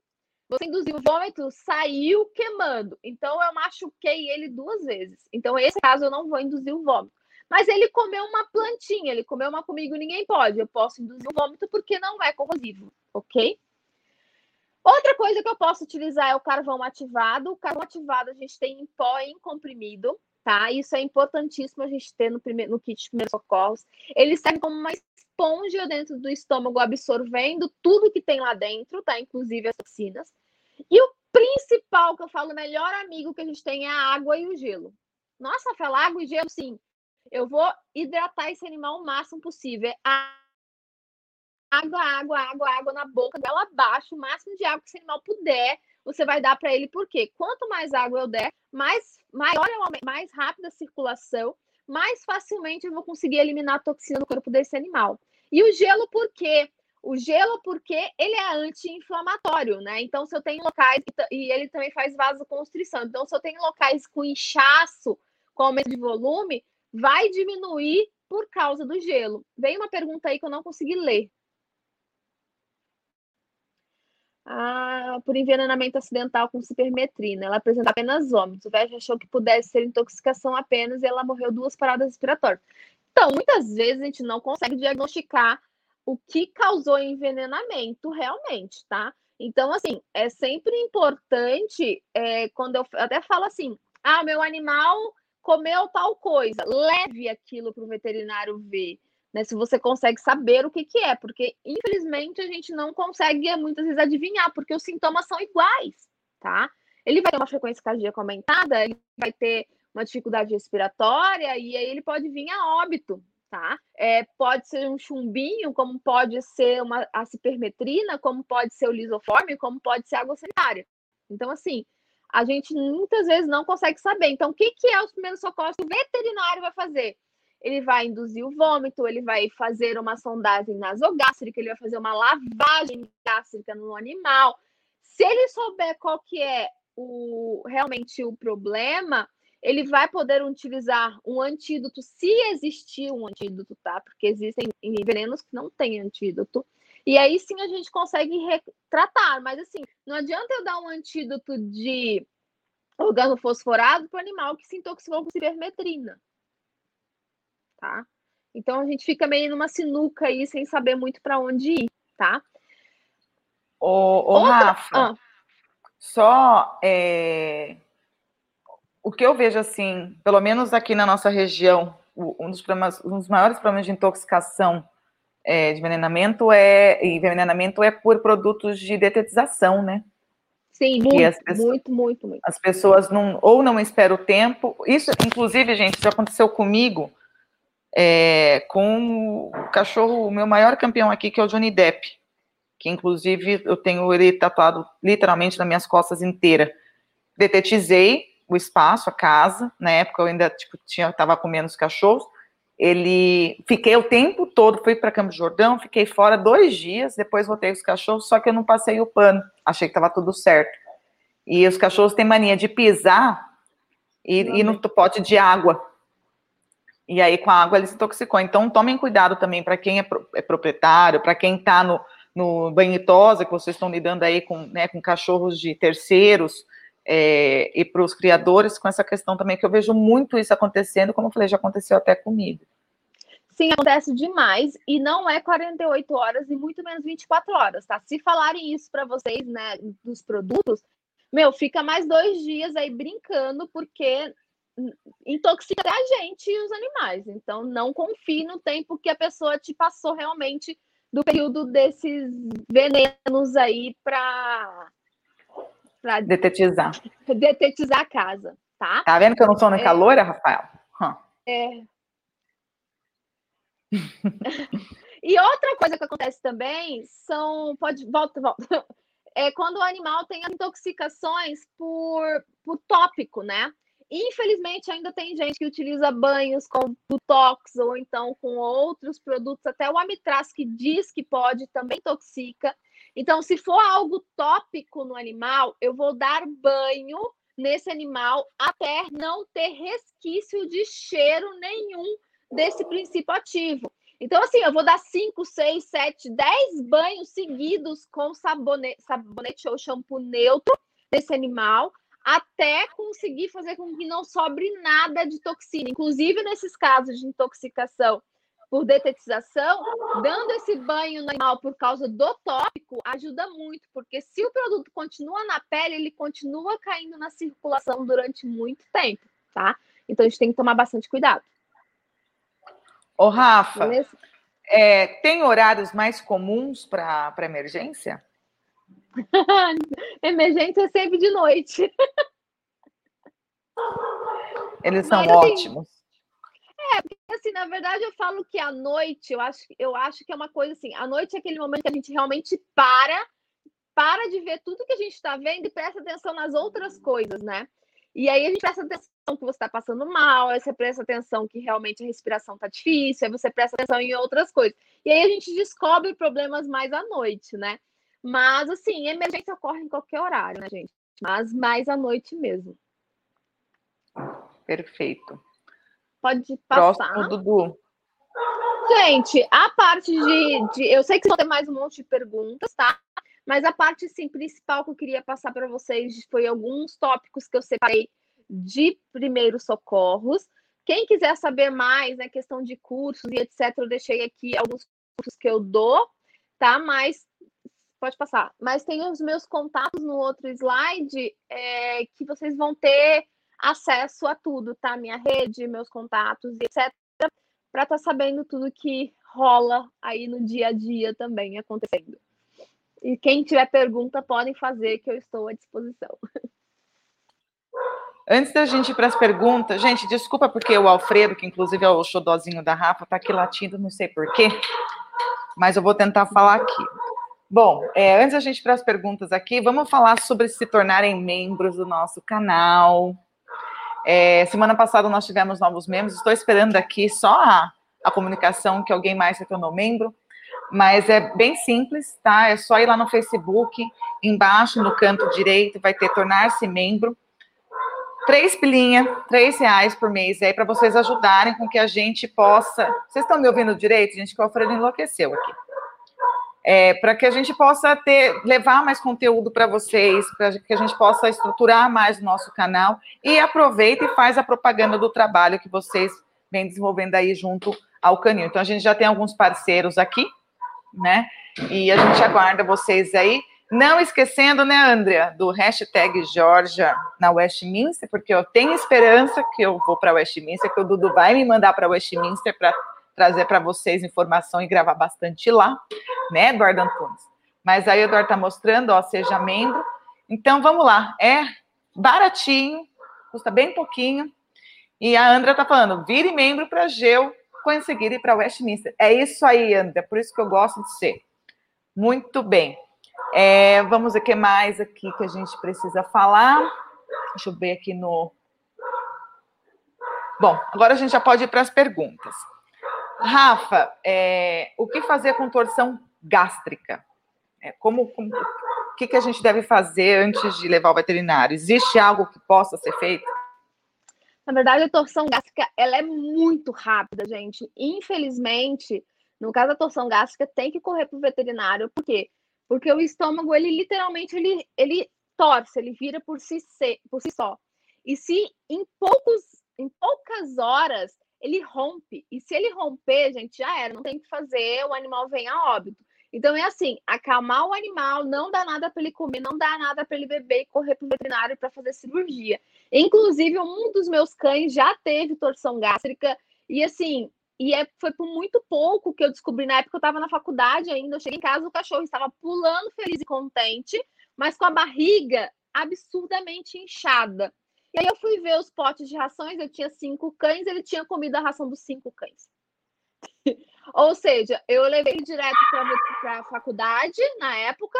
Você induziu o vômito, saiu queimando. Então eu machuquei ele duas vezes. Então, nesse caso, eu não vou induzir o vômito. Mas ele comeu uma plantinha, ele comeu uma comigo, ninguém pode. Eu posso induzir o vômito porque não é corrosivo, ok? Outra coisa que eu posso utilizar é o carvão ativado. O carvão ativado a gente tem em pó e em comprimido, tá? Isso é importantíssimo a gente ter no, primeiro, no kit de primeiros socorros. Ele serve como uma esponja dentro do estômago, absorvendo tudo que tem lá dentro, tá? Inclusive as toxinas. E o principal que eu falo, o melhor amigo que a gente tem é a água e o gelo. Nossa, Rafael, água e gelo, sim eu vou hidratar esse animal o máximo possível. Água, água, água, água na boca dela abaixo, o máximo de água que esse animal puder, você vai dar para ele, porque quanto mais água eu der, mais maior é mais rápida a circulação, mais facilmente eu vou conseguir eliminar a toxina do corpo desse animal. E o gelo, por quê? O gelo, porque ele é anti-inflamatório, né? Então, se eu tenho locais, e ele também faz vasoconstrição. Então, se eu tenho locais com inchaço, com aumento de volume, vai diminuir por causa do gelo. Vem uma pergunta aí que eu não consegui ler. Ah, por envenenamento acidental com cipermetrina. Ela apresenta apenas vômitos. O Veste achou que pudesse ser intoxicação apenas e ela morreu duas paradas respiratórias. Então, muitas vezes a gente não consegue diagnosticar o que causou envenenamento realmente, tá? Então, assim, é sempre importante, é, quando eu até falo assim, ah, meu animal comeu tal coisa, leve aquilo para o veterinário ver, né? Se você consegue saber o que, que é, porque infelizmente a gente não consegue muitas vezes adivinhar, porque os sintomas são iguais, tá? Ele vai ter uma frequência cardíaca aumentada, ele vai ter uma dificuldade respiratória e aí ele pode vir a óbito, tá? É, pode ser um chumbinho, como pode ser uma cipermetrina, como pode ser o lisoforme, como pode ser água sanitária. Então, assim, a gente muitas vezes não consegue saber. Então, o que, que é os primeiros socorros que o veterinário vai fazer? Ele vai induzir o vômito, ele vai fazer uma sondagem nasogástrica, ele vai fazer uma lavagem gástrica no animal. Se ele souber qual que é o, realmente o problema, ele vai poder utilizar um antídoto, se existir um antídoto, tá? Porque existem venenos que não têm antídoto. E aí sim a gente consegue retratar. Mas assim, não adianta eu dar um antídoto de organofosforado para o animal que se intoxicou com cibermetrina. Tá? Então a gente fica meio numa sinuca aí sem saber muito para onde ir, tá? Ô, ô Outra... Rafa, ah. só é... o que eu vejo assim, pelo menos aqui na nossa região, um dos, problemas, um dos maiores problemas de intoxicação é, de envenenamento é envenenamento é por produtos de detetização, né? Sim, muito, pessoas, muito, muito, muito. As pessoas não, ou não esperam o tempo. Isso, inclusive, gente, já aconteceu comigo é, com o cachorro, o meu maior campeão aqui, que é o Johnny Depp. Que, inclusive, eu tenho ele tatuado literalmente nas minhas costas inteira. Detetizei o espaço, a casa. Na época eu ainda tipo, tinha, tava com menos cachorros. Ele fiquei o tempo todo, fui para Campo Jordão, fiquei fora dois dias, depois voltei com os cachorros, só que eu não passei o pano, achei que estava tudo certo. E os cachorros têm mania de pisar e ir no pote de água. E aí, com a água, ele se intoxicou. Então, tomem cuidado também para quem é, é proprietário, para quem está no, no banho tosa, que vocês estão lidando aí com, né, com cachorros de terceiros, é, e para os criadores com essa questão também, que eu vejo muito isso acontecendo, como eu falei, já aconteceu até comigo. Sim, acontece demais e não é 48 horas e muito menos 24 horas, tá? Se falarem isso para vocês, né, dos produtos, meu, fica mais dois dias aí brincando, porque intoxica até a gente e os animais. Então, não confie no tempo que a pessoa te passou realmente do período desses venenos aí para Pra detetizar. Detetizar a casa, tá? Tá vendo que eu não sou no é... caloura, Rafael? Hum. É. e outra coisa que acontece também são. Pode. Volta, volta. É quando o animal tem intoxicações por, por tópico, né? Infelizmente, ainda tem gente que utiliza banhos com Botox ou então com outros produtos, até o Amitraz que diz que pode, também intoxica. Então, se for algo tópico no animal, eu vou dar banho nesse animal até não ter resquício de cheiro nenhum desse princípio ativo. Então, assim, eu vou dar 5, 6, 7, 10 banhos seguidos com sabonete, sabonete ou shampoo neutro desse animal, até conseguir fazer com que não sobre nada de toxina. Inclusive, nesses casos de intoxicação por detetização, dando esse banho no animal por causa do tópico, ajuda muito, porque se o produto continua na pele, ele continua caindo na circulação durante muito tempo, tá? Então a gente tem que tomar bastante cuidado. Ô, Rafa, é, tem horários mais comuns para emergência? [LAUGHS] emergência é sempre de noite. Eles são Mas, assim, ótimos. É, porque assim, na verdade eu falo que a noite, eu acho, eu acho que é uma coisa assim, a noite é aquele momento que a gente realmente para, para de ver tudo que a gente está vendo e presta atenção nas outras coisas, né? E aí a gente presta atenção que você está passando mal, aí você presta atenção que realmente a respiração está difícil, aí você presta atenção em outras coisas. E aí a gente descobre problemas mais à noite, né? Mas assim, emergência ocorre em qualquer horário, né, gente? Mas mais à noite mesmo. Perfeito. Pode passar. Próximo, Dudu. Gente, a parte de, de, Eu sei que vão ter mais um monte de perguntas, tá? Mas a parte assim, principal que eu queria passar para vocês foi alguns tópicos que eu separei de primeiros socorros. Quem quiser saber mais, né, questão de cursos e etc., eu deixei aqui alguns cursos que eu dou, tá? Mas pode passar. Mas tem os meus contatos no outro slide é, que vocês vão ter acesso a tudo, tá? Minha rede, meus contatos, etc. Para estar tá sabendo tudo que rola aí no dia a dia também acontecendo. E quem tiver pergunta, podem fazer, que eu estou à disposição. Antes da gente ir para as perguntas, gente, desculpa porque o Alfredo, que inclusive é o xodozinho da Rafa, está aqui latindo, não sei porquê, mas eu vou tentar falar aqui. Bom, é, antes da gente ir para as perguntas aqui, vamos falar sobre se tornarem membros do nosso canal. É, semana passada nós tivemos novos membros, estou esperando aqui só a, a comunicação que alguém mais se tornou membro, mas é bem simples, tá? É só ir lá no Facebook, embaixo no canto direito, vai ter tornar-se membro. Três pilinha, três reais por mês aí para vocês ajudarem com que a gente possa. Vocês estão me ouvindo direito, gente? Que o Alfredo enlouqueceu aqui é, para que a gente possa ter, levar mais conteúdo para vocês, para que a gente possa estruturar mais o nosso canal e aproveita e faz a propaganda do trabalho que vocês vêm desenvolvendo aí junto ao Canil. Então a gente já tem alguns parceiros aqui, né? E a gente aguarda vocês aí. Não esquecendo, né, Andrea, do hashtag Georgia na Westminster, porque eu tenho esperança que eu vou para Westminster, que o Dudu vai me mandar para Westminster para trazer para vocês informação e gravar bastante lá, né, Eduardo Antunes? Mas aí o Eduardo está mostrando, ó, seja membro. Então vamos lá, é baratinho, custa bem pouquinho. E a Andra tá falando, vire membro para Geu conseguir ir para Westminster. É isso aí, Andra, por isso que eu gosto de ser. Muito bem. É, vamos ver o que mais aqui que a gente precisa falar. Deixa eu ver aqui no. Bom, agora a gente já pode ir para as perguntas. Rafa, é, o que fazer com torção gástrica? É, como, como, o que, que a gente deve fazer antes de levar ao veterinário? Existe algo que possa ser feito? Na verdade, a torção gástrica ela é muito rápida, gente. Infelizmente, no caso da torção gástrica, tem que correr para o veterinário. Por quê? Porque o estômago, ele literalmente, ele, ele torce, ele vira por si, por si só. E se em, poucos, em poucas horas ele rompe, e se ele romper, gente, já era, não tem que fazer, o animal vem a óbito. Então é assim, acalmar o animal, não dá nada para ele comer, não dá nada para ele beber e correr para o veterinário para fazer cirurgia. Inclusive, um dos meus cães já teve torção gástrica e assim, e é, foi por muito pouco que eu descobri na época eu estava na faculdade ainda. Eu cheguei em casa, o cachorro estava pulando feliz e contente, mas com a barriga absurdamente inchada. E aí eu fui ver os potes de rações, eu tinha cinco cães, ele tinha comido a ração dos cinco cães. [LAUGHS] Ou seja, eu levei direto para a faculdade na época,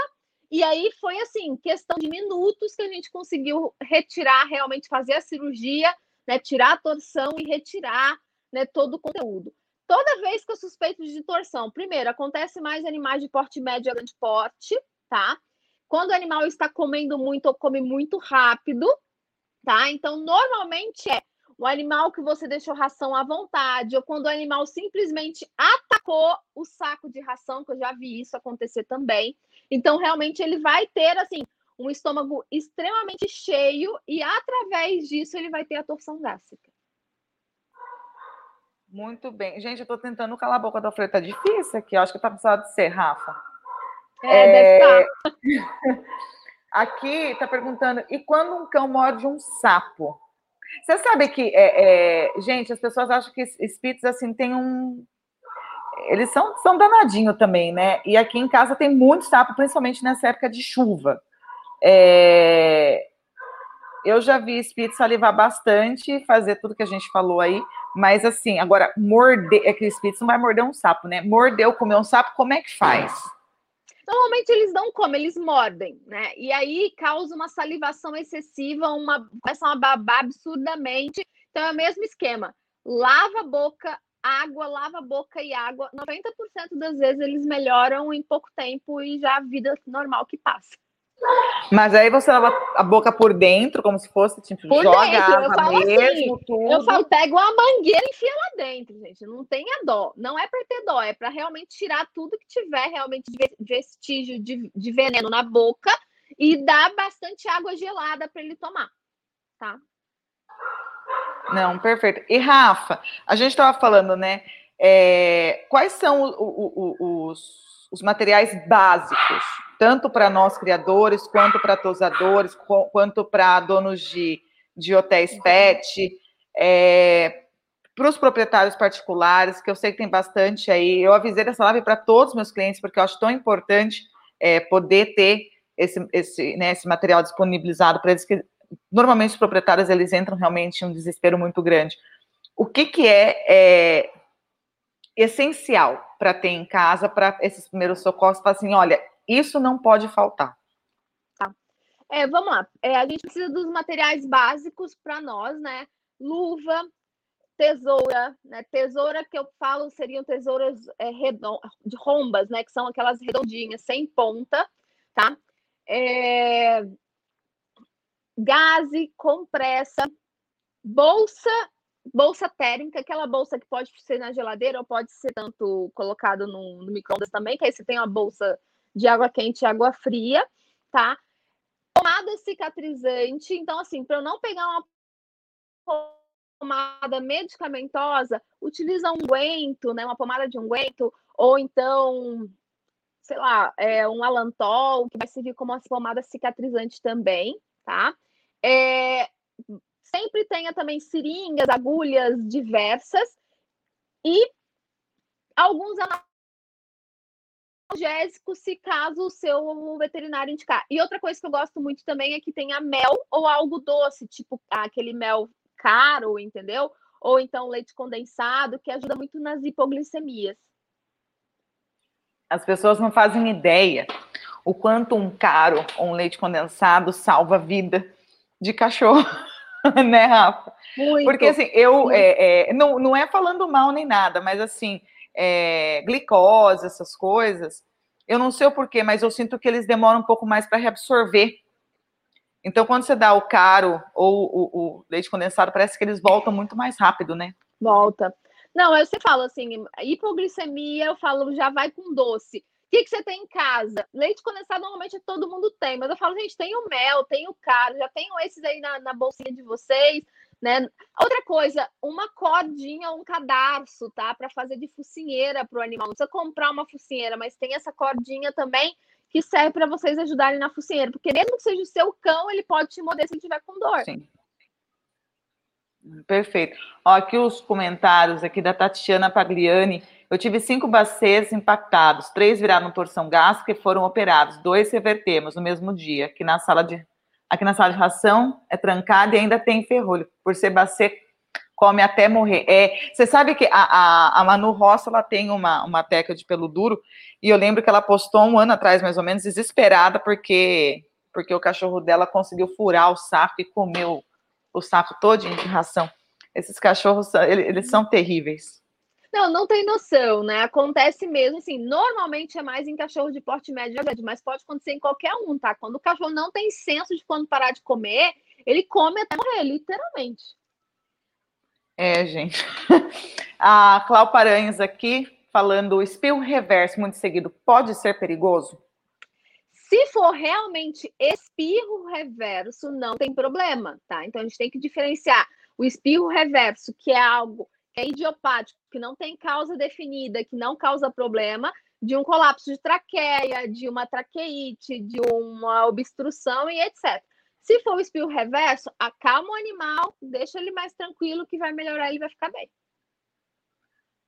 e aí foi assim, questão de minutos que a gente conseguiu retirar, realmente fazer a cirurgia, né, tirar a torção e retirar né, todo o conteúdo. Toda vez que eu suspeito de torção, primeiro, acontece mais animais de porte médio a grande porte, tá? Quando o animal está comendo muito ou come muito rápido, tá? Então, normalmente é o animal que você deixou ração à vontade, ou quando o animal simplesmente atacou o saco de ração, que eu já vi isso acontecer também. Então, realmente, ele vai ter, assim, um estômago extremamente cheio e, através disso, ele vai ter a torção gástrica. Muito bem. Gente, eu estou tentando calar a boca da Alfredo. Tá difícil aqui. Eu acho que tá precisando de ser, Rafa. É, é... deve estar. [LAUGHS] Aqui está perguntando, e quando um cão morde um sapo? Você sabe que, é, é, gente, as pessoas acham que espíritos, assim, tem um... Eles são, são danadinhos também, né? E aqui em casa tem muito sapo, principalmente nessa época de chuva. É... Eu já vi espírito salivar bastante, fazer tudo que a gente falou aí, mas assim, agora, morder, é que o espírito não vai morder um sapo, né? Mordeu, comer um sapo, como é que faz? Normalmente eles não comem, eles mordem, né? E aí causa uma salivação excessiva, uma começa a babar absurdamente. Então é o mesmo esquema. Lava a boca, água, lava a boca e água. 90% das vezes eles melhoram em pouco tempo e já a vida normal que passa. Mas aí você lava a boca por dentro, como se fosse, tipo, por joga dentro, água eu falo mesmo, assim, tudo. Eu falo, pega uma mangueira e enfia lá dentro, gente. Não tenha dó. Não é para ter dó, é para realmente tirar tudo que tiver realmente de vestígio de, de veneno na boca e dar bastante água gelada para ele tomar, tá? Não, perfeito. E Rafa, a gente estava falando, né? É, quais são o, o, o, os, os materiais básicos tanto para nós criadores, quanto para tosadores, quanto para donos de, de hotéis pet, é, para os proprietários particulares, que eu sei que tem bastante aí. Eu avisei dessa live para todos os meus clientes, porque eu acho tão importante é, poder ter esse, esse, né, esse material disponibilizado para eles, que normalmente os proprietários eles entram realmente em um desespero muito grande. O que, que é, é essencial para ter em casa, para esses primeiros socorros? Falar assim, olha, isso não pode faltar. Tá. É, vamos lá. É, a gente precisa dos materiais básicos para nós, né? Luva, tesoura, né? Tesoura que eu falo seriam tesouras é, de rombas, né? Que são aquelas redondinhas, sem ponta, tá? É... Gaze, compressa, bolsa, bolsa térmica, aquela bolsa que pode ser na geladeira ou pode ser tanto colocado no, no micro-ondas também, que aí você tem uma bolsa de água quente e água fria, tá? Pomada cicatrizante. Então, assim, para eu não pegar uma pomada medicamentosa, utiliza um unguento, né? Uma pomada de unguento, ou então, sei lá, é, um alantol, que vai servir como uma pomada cicatrizante também, tá? É, sempre tenha também seringas, agulhas diversas e alguns analgésico se caso o seu veterinário indicar. E outra coisa que eu gosto muito também é que tenha mel ou algo doce, tipo aquele mel caro, entendeu? Ou então leite condensado, que ajuda muito nas hipoglicemias. As pessoas não fazem ideia o quanto um caro ou um leite condensado salva a vida de cachorro, [LAUGHS] né, Rafa? Muito. Porque assim, eu é, é, não, não é falando mal nem nada, mas assim, é, glicose, essas coisas, eu não sei o porquê, mas eu sinto que eles demoram um pouco mais para reabsorver. Então, quando você dá o caro ou o, o, leite condensado, parece que eles voltam muito mais rápido, né? Volta. Não, eu sempre falo assim, hipoglicemia, eu falo, já vai com doce. O que, que você tem em casa? Leite condensado normalmente todo mundo tem, mas eu falo, gente, tem o mel, tem o caro, já tenho esses aí na, na bolsinha de vocês, né? Outra coisa, uma cordinha, um cadarço, tá? Para fazer de focinheira para o animal. Não precisa comprar uma focinheira, mas tem essa cordinha também que serve para vocês ajudarem na focinheira, porque mesmo que seja o seu cão, ele pode te morder se ele tiver com dor. Sim. Perfeito. Ó, aqui os comentários aqui da Tatiana Pagliani. Eu tive cinco bacês impactados, três viraram porção gástrica e foram operados, dois revertemos no mesmo dia, aqui na sala de aqui na sala de ração é trancada e ainda tem ferrolho. Por ser bacê, come até morrer. É, você sabe que a, a, a, Manu Roça ela tem uma, uma teca de pelo duro, e eu lembro que ela postou um ano atrás, mais ou menos, desesperada, porque, porque o cachorro dela conseguiu furar o saco e comeu o saco todo de ração. Esses cachorros, eles são terríveis. Não, não tem noção, né? Acontece mesmo, assim, normalmente é mais em cachorro de porte médio, mas pode acontecer em qualquer um, tá? Quando o cachorro não tem senso de quando parar de comer, ele come até morrer, literalmente. É, gente. [LAUGHS] A Clau Paranhos aqui falando o espirro reverso muito seguido pode ser perigoso? Se for realmente espirro reverso, não tem problema, tá? Então a gente tem que diferenciar o espirro reverso, que é algo é idiopático, que não tem causa definida, que não causa problema, de um colapso de traqueia, de uma traqueite, de uma obstrução e etc. Se for o espirro reverso, acalma o animal, deixa ele mais tranquilo, que vai melhorar, ele vai ficar bem.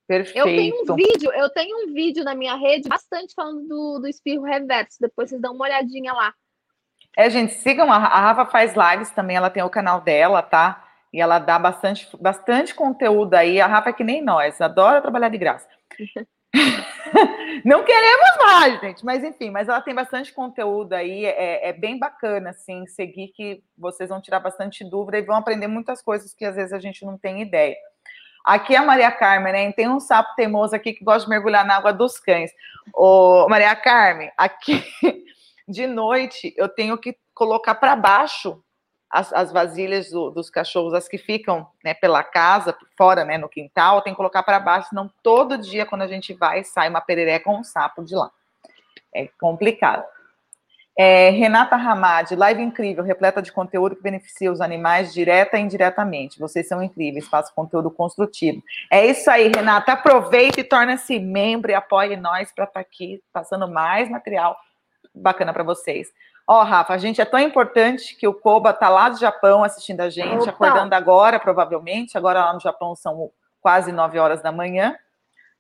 Perfeito. Eu tenho um vídeo, eu tenho um vídeo na minha rede bastante falando do, do espirro reverso. Depois vocês dão uma olhadinha lá. É, gente, sigam a, a Rafa faz lives também, ela tem o canal dela, tá? E ela dá bastante, bastante conteúdo aí. A Rafa é que nem nós, adora trabalhar de graça. [LAUGHS] Não queremos mais, gente, mas enfim, mas ela tem bastante conteúdo aí, é, é, bem bacana, assim, seguir que vocês vão tirar bastante dúvida e vão aprender muitas coisas que às vezes a gente não tem ideia. Aqui é a Maria Carmen, né? Tem um sapo teimoso aqui que gosta de mergulhar na água dos cães. Ô, Maria Carmen, aqui [LAUGHS] de noite eu tenho que colocar para baixo as, as vasilhas do, dos cachorros, as que ficam né, pela casa, fora, né, no quintal, tem que colocar para baixo, senão todo dia, quando a gente vai, sai uma perereca com um sapo de lá. É complicado. É, Renata Ramad, live incrível, repleta de conteúdo que beneficia os animais direta e indiretamente. Vocês são incríveis, façam conteúdo construtivo. É isso aí, Renata. Aproveite e torne-se membro e apoie nós para estar tá aqui passando mais material bacana para vocês. Ó, oh, Rafa, a gente é tão importante que o Koba tá lá do Japão assistindo a gente, Opa. acordando agora, provavelmente. Agora lá no Japão são quase 9 horas da manhã.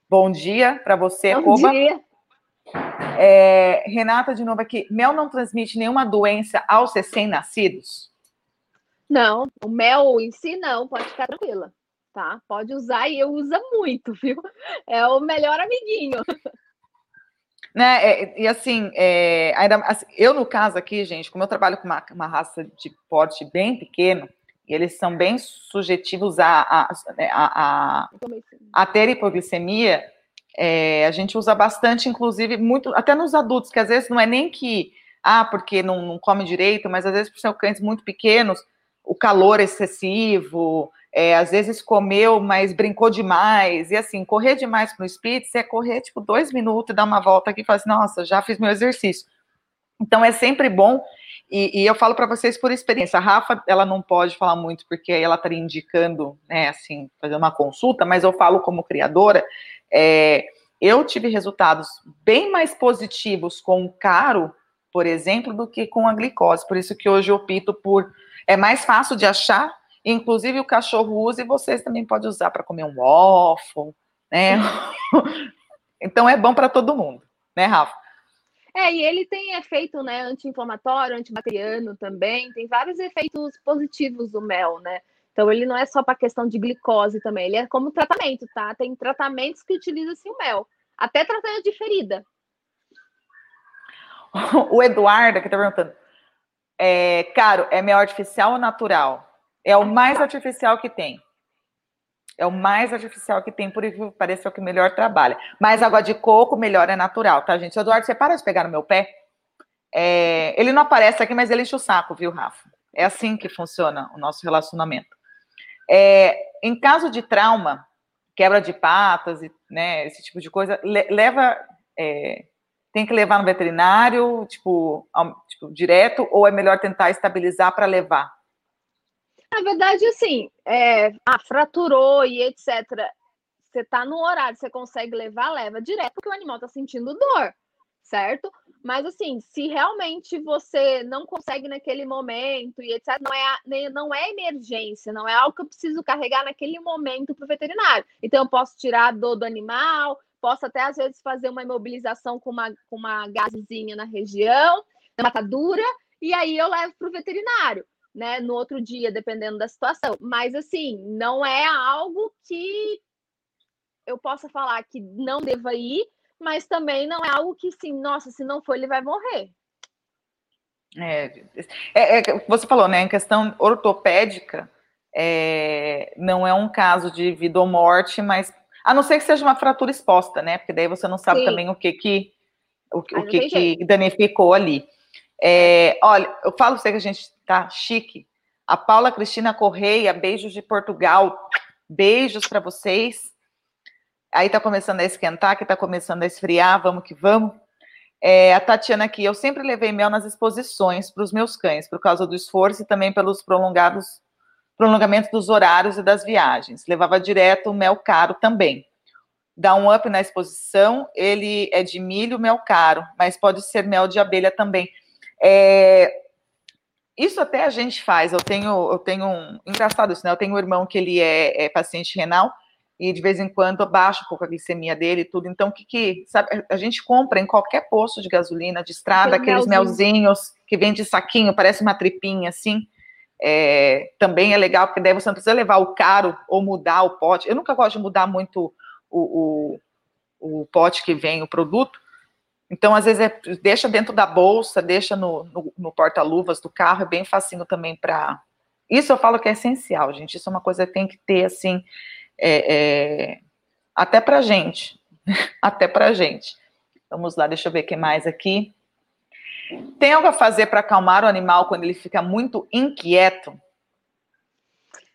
Bom dia para você, Bom Koba. Dia. É, Renata, de novo aqui. Mel não transmite nenhuma doença aos recém-nascidos? Não, o mel em si não, pode ficar tranquila, tá? Pode usar e eu uso muito, viu? É o melhor amiguinho. Né? É, e assim, é, ainda, assim, eu no caso aqui, gente, como eu trabalho com uma, uma raça de porte bem pequeno, e eles são bem sujetivos a, a, né, a, a, a ter hipoglicemia, é, a gente usa bastante, inclusive, muito, até nos adultos, que às vezes não é nem que, ah, porque não, não come direito, mas às vezes por ser cães muito pequenos, o calor excessivo, é, às vezes comeu, mas brincou demais. E assim, correr demais para o Spitz é correr tipo dois minutos dar uma volta aqui e falar assim, nossa, já fiz meu exercício. Então é sempre bom. E, e eu falo para vocês por experiência. A Rafa, ela não pode falar muito porque ela estaria indicando, né, assim, fazer uma consulta, mas eu falo como criadora. É, eu tive resultados bem mais positivos com o caro, por exemplo, do que com a glicose. Por isso que hoje eu opto por. É mais fácil de achar Inclusive o cachorro usa e vocês também podem usar para comer um waffle, né? [LAUGHS] então é bom para todo mundo. né, Rafa? É, e ele tem efeito, né, anti-inflamatório, antibacteriano também, tem vários efeitos positivos do mel, né? Então ele não é só para questão de glicose também, ele é como tratamento, tá? Tem tratamentos que utilizam-se o mel, até tratamento de ferida. [LAUGHS] O Eduardo que tá perguntando, é, caro, é mel artificial ou natural? É o mais artificial que tem. É o mais artificial que tem, por isso parece o que melhor trabalha. Mas água de coco, melhor é natural, tá, gente? Eduardo, você para de pegar no meu pé? É, ele não aparece aqui, mas ele enche o saco, viu, Rafa? É assim que funciona o nosso relacionamento. É, em caso de trauma, quebra de patas, né, esse tipo de coisa, leva, é, tem que levar no veterinário, tipo, tipo, direto, ou é melhor tentar estabilizar para levar? Na verdade, assim, é, ah, fraturou e etc. Você tá no horário, você consegue levar, leva direto, porque o animal tá sentindo dor, certo? Mas assim, se realmente você não consegue naquele momento e etc, não é, não é emergência, não é algo que eu preciso carregar naquele momento para o veterinário. Então, eu posso tirar a dor do animal, posso até às vezes fazer uma imobilização com uma, com uma gasezinha na região, na matadura, e aí eu levo para o veterinário né, no outro dia, dependendo da situação. Mas assim, não é algo que eu possa falar que não deva ir, mas também não é algo que, sim, nossa, se não for, ele vai morrer. É, é, é você falou, né, em questão ortopédica, é, não é um caso de vida ou morte, mas a não ser que seja uma fratura exposta, né? Porque daí você não sabe sim. também o que que o, o que, que danificou ali. É, olha, eu falo você que a gente tá chique. A Paula Cristina Correia, beijos de Portugal. Beijos para vocês. Aí tá começando a esquentar, que tá começando a esfriar, vamos que vamos. É, a Tatiana aqui, eu sempre levei mel nas exposições para os meus cães, por causa do esforço e também pelos prolongados prolongamento dos horários e das viagens. Levava direto o mel caro também. Dá um up na exposição, ele é de milho, mel caro, mas pode ser mel de abelha também. É, isso até a gente faz. Eu tenho, eu tenho um engraçado isso, né? Eu tenho um irmão que ele é, é paciente renal e de vez em quando abaixa um pouco a glicemia dele e tudo. Então, o que, que sabe, a gente compra em qualquer posto de gasolina, de estrada, aqueles melzinho. melzinhos que vem de saquinho, parece uma tripinha assim. É, também é legal, porque daí você não precisa levar o caro ou mudar o pote. Eu nunca gosto de mudar muito o, o, o pote que vem o produto, então, às vezes, é, deixa dentro da bolsa, deixa no, no, no porta-luvas do carro, é bem facinho também para. Isso eu falo que é essencial, gente. Isso é uma coisa que tem que ter, assim, é, é... até para gente. [LAUGHS] até para gente. Vamos lá, deixa eu ver o que mais aqui. Tem algo a fazer para acalmar o animal quando ele fica muito inquieto?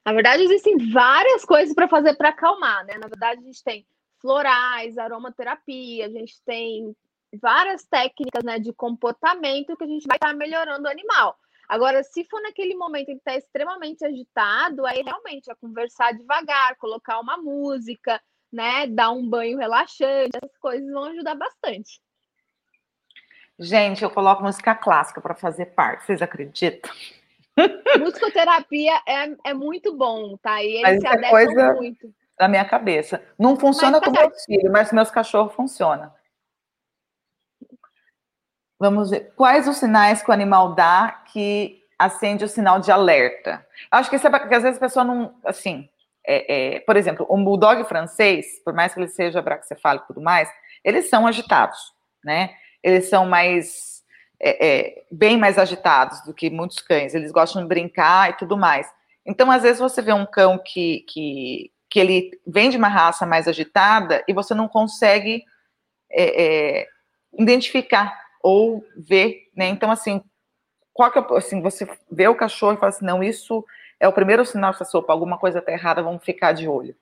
Na verdade, existem várias coisas para fazer para acalmar, né? Na verdade, a gente tem florais, aromaterapia, a gente tem várias técnicas né, de comportamento que a gente vai estar tá melhorando o animal. Agora, se for naquele momento que está extremamente agitado, aí realmente é conversar devagar, colocar uma música, né? Dar um banho relaxante, essas coisas vão ajudar bastante. Gente, eu coloco música clássica para fazer parte, vocês acreditam? [LAUGHS] Musicoterapia é, é muito bom, tá? E eles Mas se é coisa muito. Na minha cabeça. Não funciona com meus filhos, mas meus cachorros funcionam. Vamos ver. Quais os sinais que o animal dá que acende o sinal de alerta? Acho que isso é às vezes a pessoa não. Assim, é, é, por exemplo, um bulldog francês, por mais que ele seja braxcefálico e tudo mais, eles são agitados, né? Eles são mais. É, é, bem mais agitados do que muitos cães. Eles gostam de brincar e tudo mais. Então, às vezes, você vê um cão que, que, que ele vem de uma raça mais agitada e você não consegue é, é, identificar ou ver, né? Então, assim, qual que é, assim, você vê o cachorro e fala assim, não, isso é o primeiro sinal dessa sopa, alguma coisa está errada, vamos ficar de olho.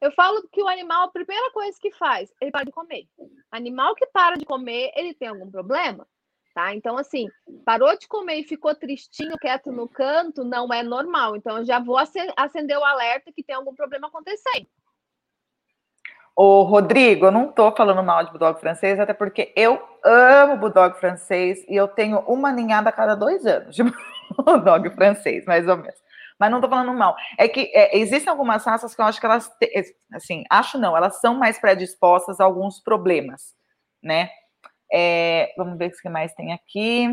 Eu falo que o animal, a primeira coisa que faz, ele para de comer. Animal que para de comer, ele tem algum problema, tá? Então, assim, parou de comer e ficou tristinho, quieto no canto, não é normal. Então, eu já vou acender o alerta que tem algum problema acontecendo. Ô, Rodrigo, eu não tô falando mal de bulldog francês, até porque eu amo bulldog francês e eu tenho uma ninhada a cada dois anos de [LAUGHS] bulldog francês, mais ou menos. Mas não tô falando mal. É que é, existem algumas raças que eu acho que elas, assim, acho não, elas são mais predispostas a alguns problemas, né? É, vamos ver o que mais tem aqui.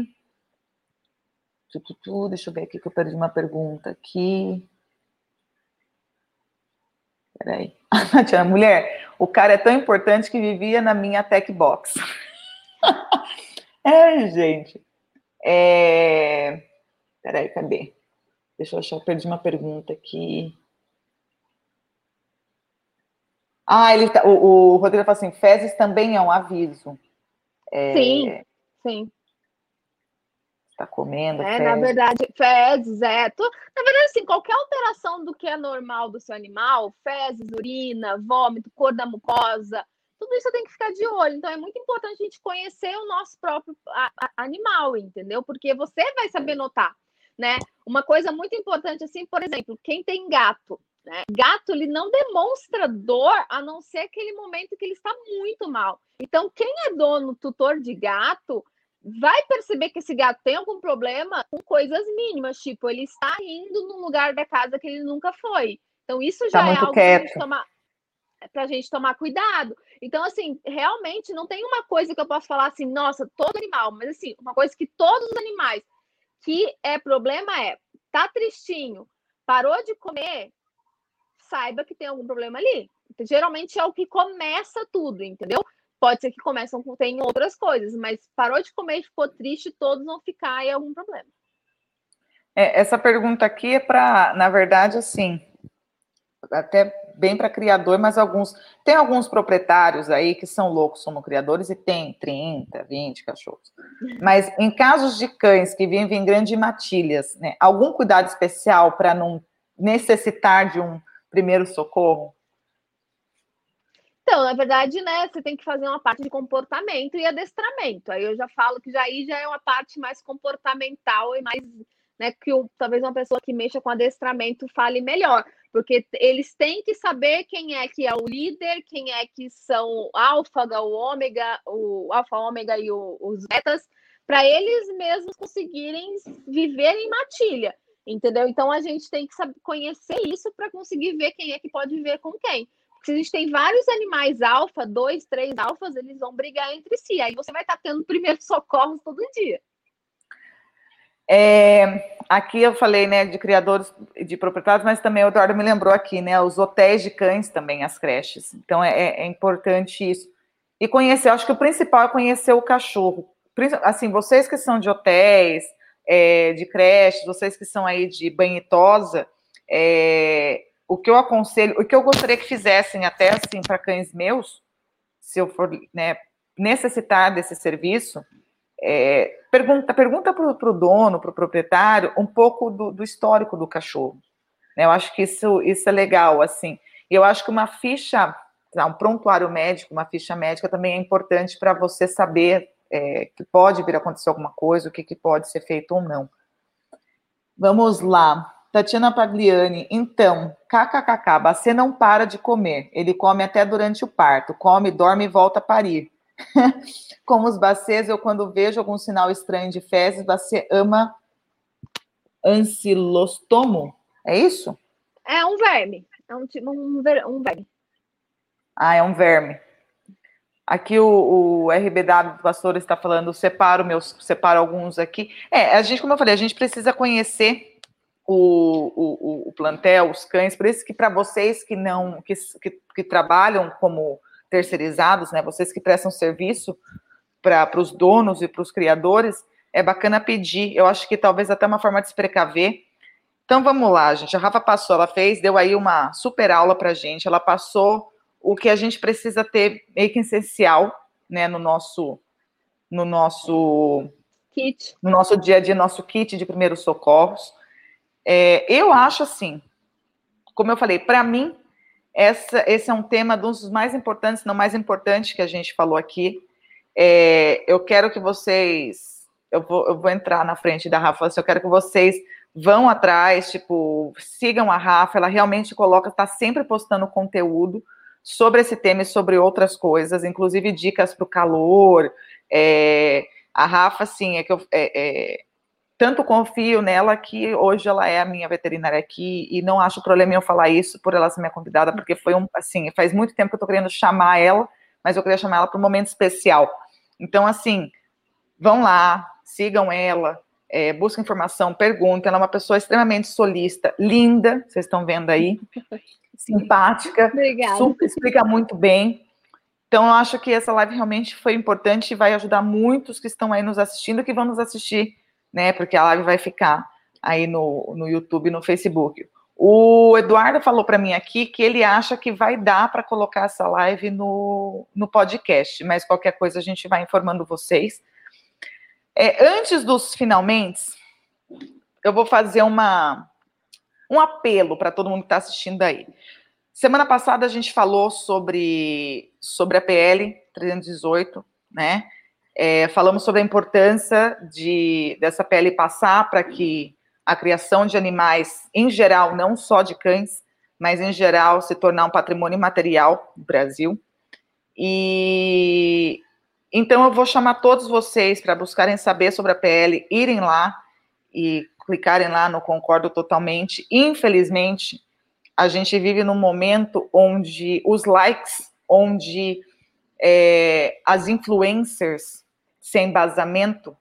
Deixa eu ver aqui que eu perdi uma pergunta aqui. Peraí. [LAUGHS] Tia, mulher, o cara é tão importante que vivia na minha tech box. [LAUGHS] é, gente. É... Peraí, cadê? Deixa eu achar, perdi uma pergunta aqui. Ah, ele tá, o, o Rodrigo fala assim: fezes também é um aviso. É, sim, sim. Está comendo. É, fezes. na verdade, fezes, é. Tu, na verdade, assim, qualquer alteração do que é normal do seu animal, fezes, urina, vômito, cor da mucosa, tudo isso tem que ficar de olho. Então, é muito importante a gente conhecer o nosso próprio animal, entendeu? Porque você vai saber notar, né? Uma coisa muito importante, assim, por exemplo, quem tem gato, né? Gato, ele não demonstra dor a não ser aquele momento que ele está muito mal. Então, quem é dono, tutor de gato, vai perceber que esse gato tem algum problema com coisas mínimas, tipo, ele está indo num lugar da casa que ele nunca foi. Então, isso já tá é algo para a gente tomar pra gente tomar cuidado. Então, assim, realmente não tem uma coisa que eu posso falar assim, nossa, todo animal, mas assim, uma coisa que todos os animais que é problema é, tá tristinho, parou de comer, saiba que tem algum problema ali. Geralmente é o que começa tudo, entendeu? Pode ser que começam com tem outras coisas, mas parou de comer e ficou triste, todos vão ficar em algum problema. É, essa pergunta aqui é para, na verdade, assim, até bem para criador, mas alguns tem alguns proprietários aí que são loucos como criadores e tem 30, 20 cachorros. Mas em casos de cães que vivem em grandes matilhas, né, algum cuidado especial para não necessitar de um primeiro socorro? Então, na verdade, né, você tem que fazer uma parte de comportamento e adestramento. Aí eu já falo que já aí já é uma parte mais comportamental e mais, né, que talvez uma pessoa que mexa com adestramento fale melhor, porque eles têm que saber quem é que é o líder, quem é que são o alfa, o ômega, o alfa, ômega e o, os betas, para eles mesmos conseguirem viver em matilha. Entendeu? Então a gente tem que saber conhecer isso para conseguir ver quem é que pode viver com quem. Se a gente tem vários animais alfa, dois, três alfas, eles vão brigar entre si. Aí você vai estar tendo primeiros socorros todo dia. É, aqui eu falei, né, de criadores, de proprietários, mas também o Eduardo me lembrou aqui, né, os hotéis de cães também, as creches. Então é, é, é importante isso. E conhecer, acho que o principal é conhecer o cachorro. Assim, vocês que são de hotéis, é, de creche, vocês que são aí de banhitosa, é, o que eu aconselho, o que eu gostaria que fizessem até assim para cães meus, se eu for né, necessitar desse serviço, é, pergunta pergunta para o dono, para o proprietário, um pouco do, do histórico do cachorro. Né? Eu acho que isso, isso é legal, assim. E eu acho que uma ficha, um prontuário médico, uma ficha médica também é importante para você saber é, que pode vir a acontecer alguma coisa, o que, que pode ser feito ou não. Vamos lá. Tatiana Pagliani, então, kkkk, você não para de comer, ele come até durante o parto, come, dorme e volta a parir. [LAUGHS] Como os bacês, eu quando vejo algum sinal estranho de fezes, você ama ancilostomo, é isso? É um verme, é um, um, um verme. Ah, é um verme. Aqui o, o RBW do Pastor está falando, separo meus, separo alguns aqui. É, a gente, como eu falei, a gente precisa conhecer o, o, o plantel, os cães, por isso que para vocês que não, que, que, que, trabalham como terceirizados, né, vocês que prestam serviço para os donos e para os criadores, é bacana pedir. Eu acho que talvez até uma forma de se precaver. Então vamos lá, gente. A Rafa passou, ela fez, deu aí uma super aula para gente. Ela passou o que a gente precisa ter meio que essencial, né, no nosso no nosso kit, no nosso dia a dia, nosso kit de primeiros socorros. É, eu acho assim, como eu falei, para mim essa, esse é um tema dos mais importantes, não mais importante que a gente falou aqui. É, eu quero que vocês, eu vou, eu vou entrar na frente da Rafa, eu quero que vocês vão atrás, tipo, sigam a Rafa, ela realmente coloca, está sempre postando conteúdo sobre esse tema e sobre outras coisas, inclusive dicas para o calor. É, a Rafa, assim, é que eu é, é, tanto confio nela que hoje ela é a minha veterinária aqui e não acho problema em eu falar isso por ela ser minha convidada, porque foi um, assim, faz muito tempo que eu estou querendo chamar ela, mas eu queria chamar ela para um momento especial. Então, assim, vão lá, sigam ela, é, busquem informação, perguntem. Ela é uma pessoa extremamente solista, linda, vocês estão vendo aí, [LAUGHS] simpática, Obrigada. super, explica muito bem. Então, eu acho que essa live realmente foi importante e vai ajudar muitos que estão aí nos assistindo, que vão nos assistir, né? Porque a live vai ficar aí no, no YouTube e no Facebook. O Eduardo falou para mim aqui que ele acha que vai dar para colocar essa live no, no podcast, mas qualquer coisa a gente vai informando vocês. É, antes dos finalmente, eu vou fazer uma, um apelo para todo mundo que está assistindo aí. Semana passada a gente falou sobre, sobre a PL 318, né? É, falamos sobre a importância de dessa PL passar para que a criação de animais, em geral, não só de cães, mas em geral, se tornar um patrimônio material do Brasil. E então eu vou chamar todos vocês para buscarem saber sobre a PL, irem lá e clicarem lá no Concordo Totalmente. Infelizmente, a gente vive num momento onde os likes, onde é, as influencers sem embasamento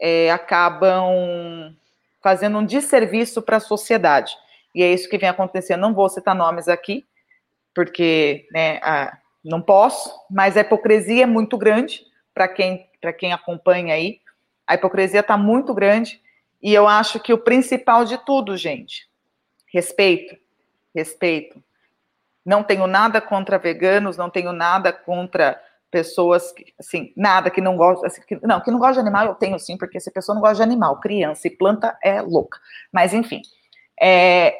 é, acabam fazendo um desserviço para a sociedade. E é isso que vem acontecendo. Não vou citar nomes aqui, porque né, a, não posso, mas a hipocrisia é muito grande para quem, quem acompanha aí. A hipocrisia está muito grande. E eu acho que o principal de tudo, gente, respeito respeito. Não tenho nada contra veganos, não tenho nada contra pessoas que, assim, nada que não gostam, assim, que, não, que não gosta de animal eu tenho sim, porque se a pessoa não gosta de animal, criança e planta é louca. Mas enfim, é,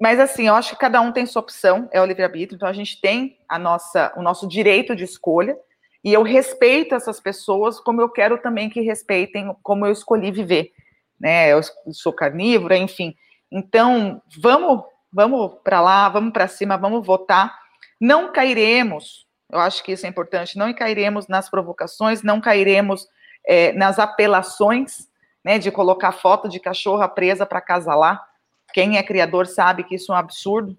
mas assim, eu acho que cada um tem sua opção, é o livre-arbítrio, então a gente tem a nossa, o nosso direito de escolha, e eu respeito essas pessoas como eu quero também que respeitem como eu escolhi viver, né? Eu sou carnívora, enfim. Então, vamos vamos para lá, vamos para cima, vamos votar. Não cairemos, eu acho que isso é importante, não cairemos nas provocações, não cairemos é, nas apelações, né, de colocar foto de cachorra presa para casalar. Quem é criador sabe que isso é um absurdo,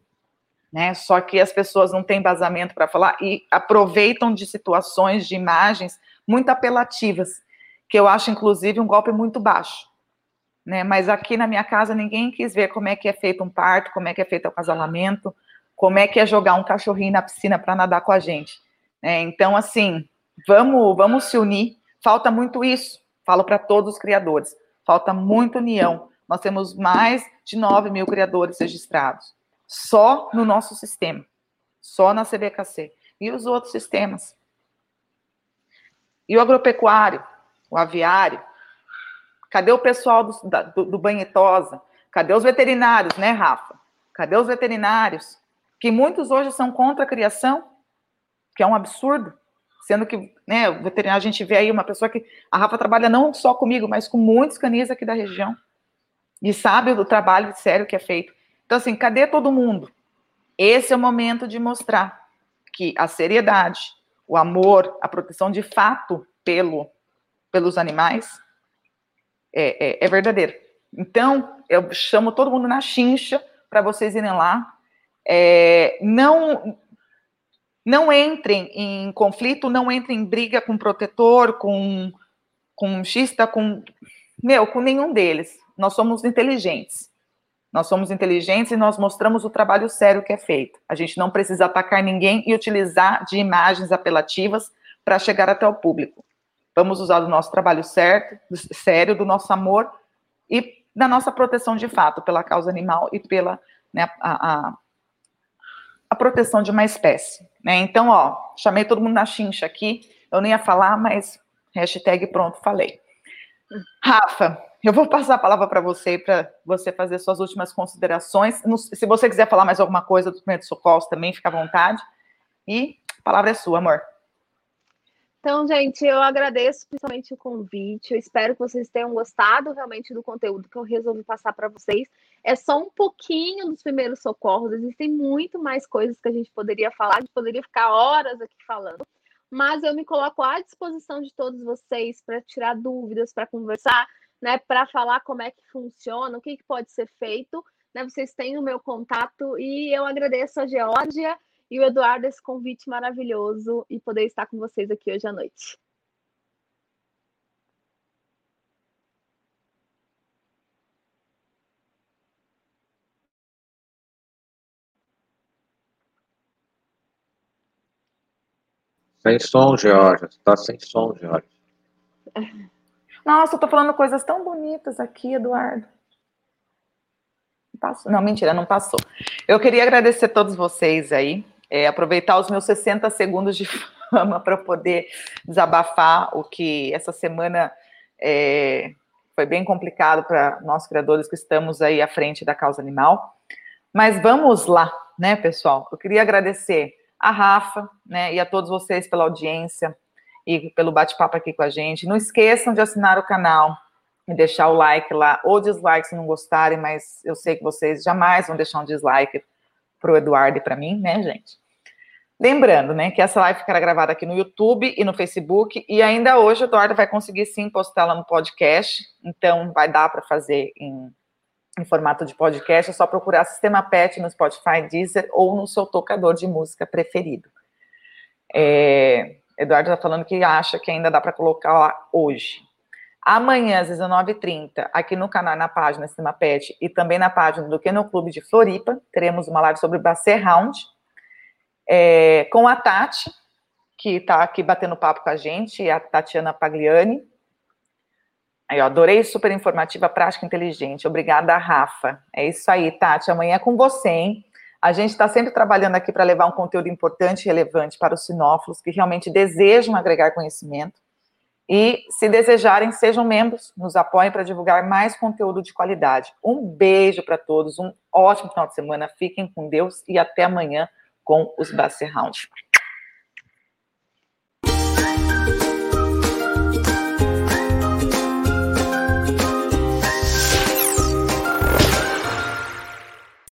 né? Só que as pessoas não têm embasamento para falar e aproveitam de situações, de imagens muito apelativas, que eu acho, inclusive, um golpe muito baixo né? Mas aqui na minha casa ninguém quis ver como é que é feito um parto, como é que é feito o casalamento, como é que é jogar um cachorrinho na piscina para nadar com a gente. Né? Então, assim, vamos, vamos se unir. Falta muito isso. Falo para todos os criadores. Falta muita união. Nós temos mais de 9 mil criadores registrados. Só no nosso sistema. Só na CBKC. E os outros sistemas? E o agropecuário, o aviário, Cadê o pessoal do, do, do Banhetosa? Cadê os veterinários, né, Rafa? Cadê os veterinários? Que muitos hoje são contra a criação, que é um absurdo. Sendo que, né, o veterinário, a gente vê aí uma pessoa que. A Rafa trabalha não só comigo, mas com muitos canis aqui da região. E sabe do trabalho sério que é feito. Então, assim, cadê todo mundo? Esse é o momento de mostrar que a seriedade, o amor, a proteção de fato pelo, pelos animais é, é, é verdadeiro. Então, eu chamo todo mundo na chincha para vocês irem lá. É, não, não entrem em conflito, não entrem em briga com protetor, com, com xista, com. Meu, com nenhum deles. Nós somos inteligentes. Nós somos inteligentes e nós mostramos o trabalho sério que é feito. A gente não precisa atacar ninguém e utilizar de imagens apelativas para chegar até o público. Vamos usar do nosso trabalho certo, sério, do nosso amor e da nossa proteção de fato pela causa animal e pela né, a, a, a, proteção de uma espécie. Né? Então, ó, chamei todo mundo na chincha aqui. Eu nem ia falar, mas hashtag pronto, falei. Rafa, eu vou passar a palavra para você, para você fazer suas últimas considerações. Se você quiser falar mais alguma coisa do primeiro socorro, também fica à vontade. E a palavra é sua, amor. Então, gente, eu agradeço principalmente o convite. Eu espero que vocês tenham gostado realmente do conteúdo que eu resolvi passar para vocês. É só um pouquinho dos primeiros socorros. Existem muito mais coisas que a gente poderia falar. A gente poderia ficar horas aqui falando. Mas eu me coloco à disposição de todos vocês para tirar dúvidas, para conversar, né, para falar como é que funciona, o que, que pode ser feito. Né, vocês têm o meu contato e eu agradeço a Geórgia e o Eduardo esse convite maravilhoso e poder estar com vocês aqui hoje à noite. Sem som, George. Está sem som, George. Nossa, eu tô falando coisas tão bonitas aqui, Eduardo. Não, mentira, não passou. Eu queria agradecer a todos vocês aí é, aproveitar os meus 60 segundos de [LAUGHS] fama para poder desabafar o que essa semana é, foi bem complicado para nós criadores que estamos aí à frente da causa animal. Mas vamos lá, né, pessoal? Eu queria agradecer a Rafa, né, e a todos vocês pela audiência e pelo bate-papo aqui com a gente. Não esqueçam de assinar o canal e deixar o like lá, ou dislike se não gostarem, mas eu sei que vocês jamais vão deixar um dislike para o Eduardo e para mim, né, gente? Lembrando, né, que essa live ficará gravada aqui no YouTube e no Facebook, e ainda hoje o Eduardo vai conseguir sim postá-la no podcast, então vai dar para fazer em, em, formato de podcast, é só procurar Sistema PET no Spotify, Deezer ou no seu tocador de música preferido. É, Eduardo está falando que acha que ainda dá para colocar lá hoje. Amanhã, às 19h30, aqui no canal, na página Sistema PET e também na página do Kennel Clube de Floripa, teremos uma live sobre Basset Round, é, com a Tati, que está aqui batendo papo com a gente, a Tatiana Pagliani. Ó, adorei, super informativa, prática inteligente. Obrigada, Rafa. É isso aí, Tati. Amanhã é com você, hein? A gente está sempre trabalhando aqui para levar um conteúdo importante e relevante para os sinófilos que realmente desejam agregar conhecimento. E, se desejarem, sejam membros, nos apoiem para divulgar mais conteúdo de qualidade. Um beijo para todos, um ótimo final de semana, fiquem com Deus e até amanhã com os Basset Round.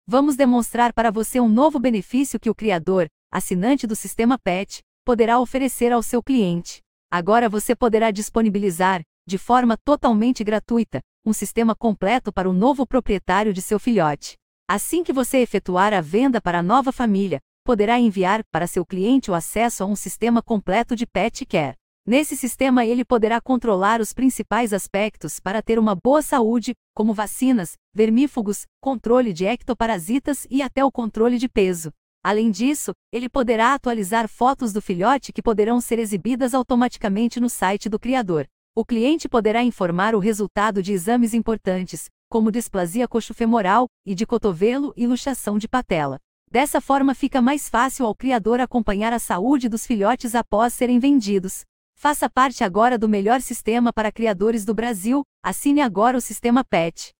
Vamos demonstrar para você um novo benefício que o criador, assinante do sistema PET, poderá oferecer ao seu cliente. Agora você poderá disponibilizar, de forma totalmente gratuita, um sistema completo para o novo proprietário de seu filhote. Assim que você efetuar a venda para a nova família, poderá enviar para seu cliente o acesso a um sistema completo de pet care. Nesse sistema, ele poderá controlar os principais aspectos para ter uma boa saúde, como vacinas, vermífugos, controle de ectoparasitas e até o controle de peso. Além disso, ele poderá atualizar fotos do filhote que poderão ser exibidas automaticamente no site do criador. O cliente poderá informar o resultado de exames importantes, como displasia coxofemoral e de cotovelo e luxação de patela. Dessa forma fica mais fácil ao criador acompanhar a saúde dos filhotes após serem vendidos. Faça parte agora do melhor sistema para criadores do Brasil, assine agora o sistema PET.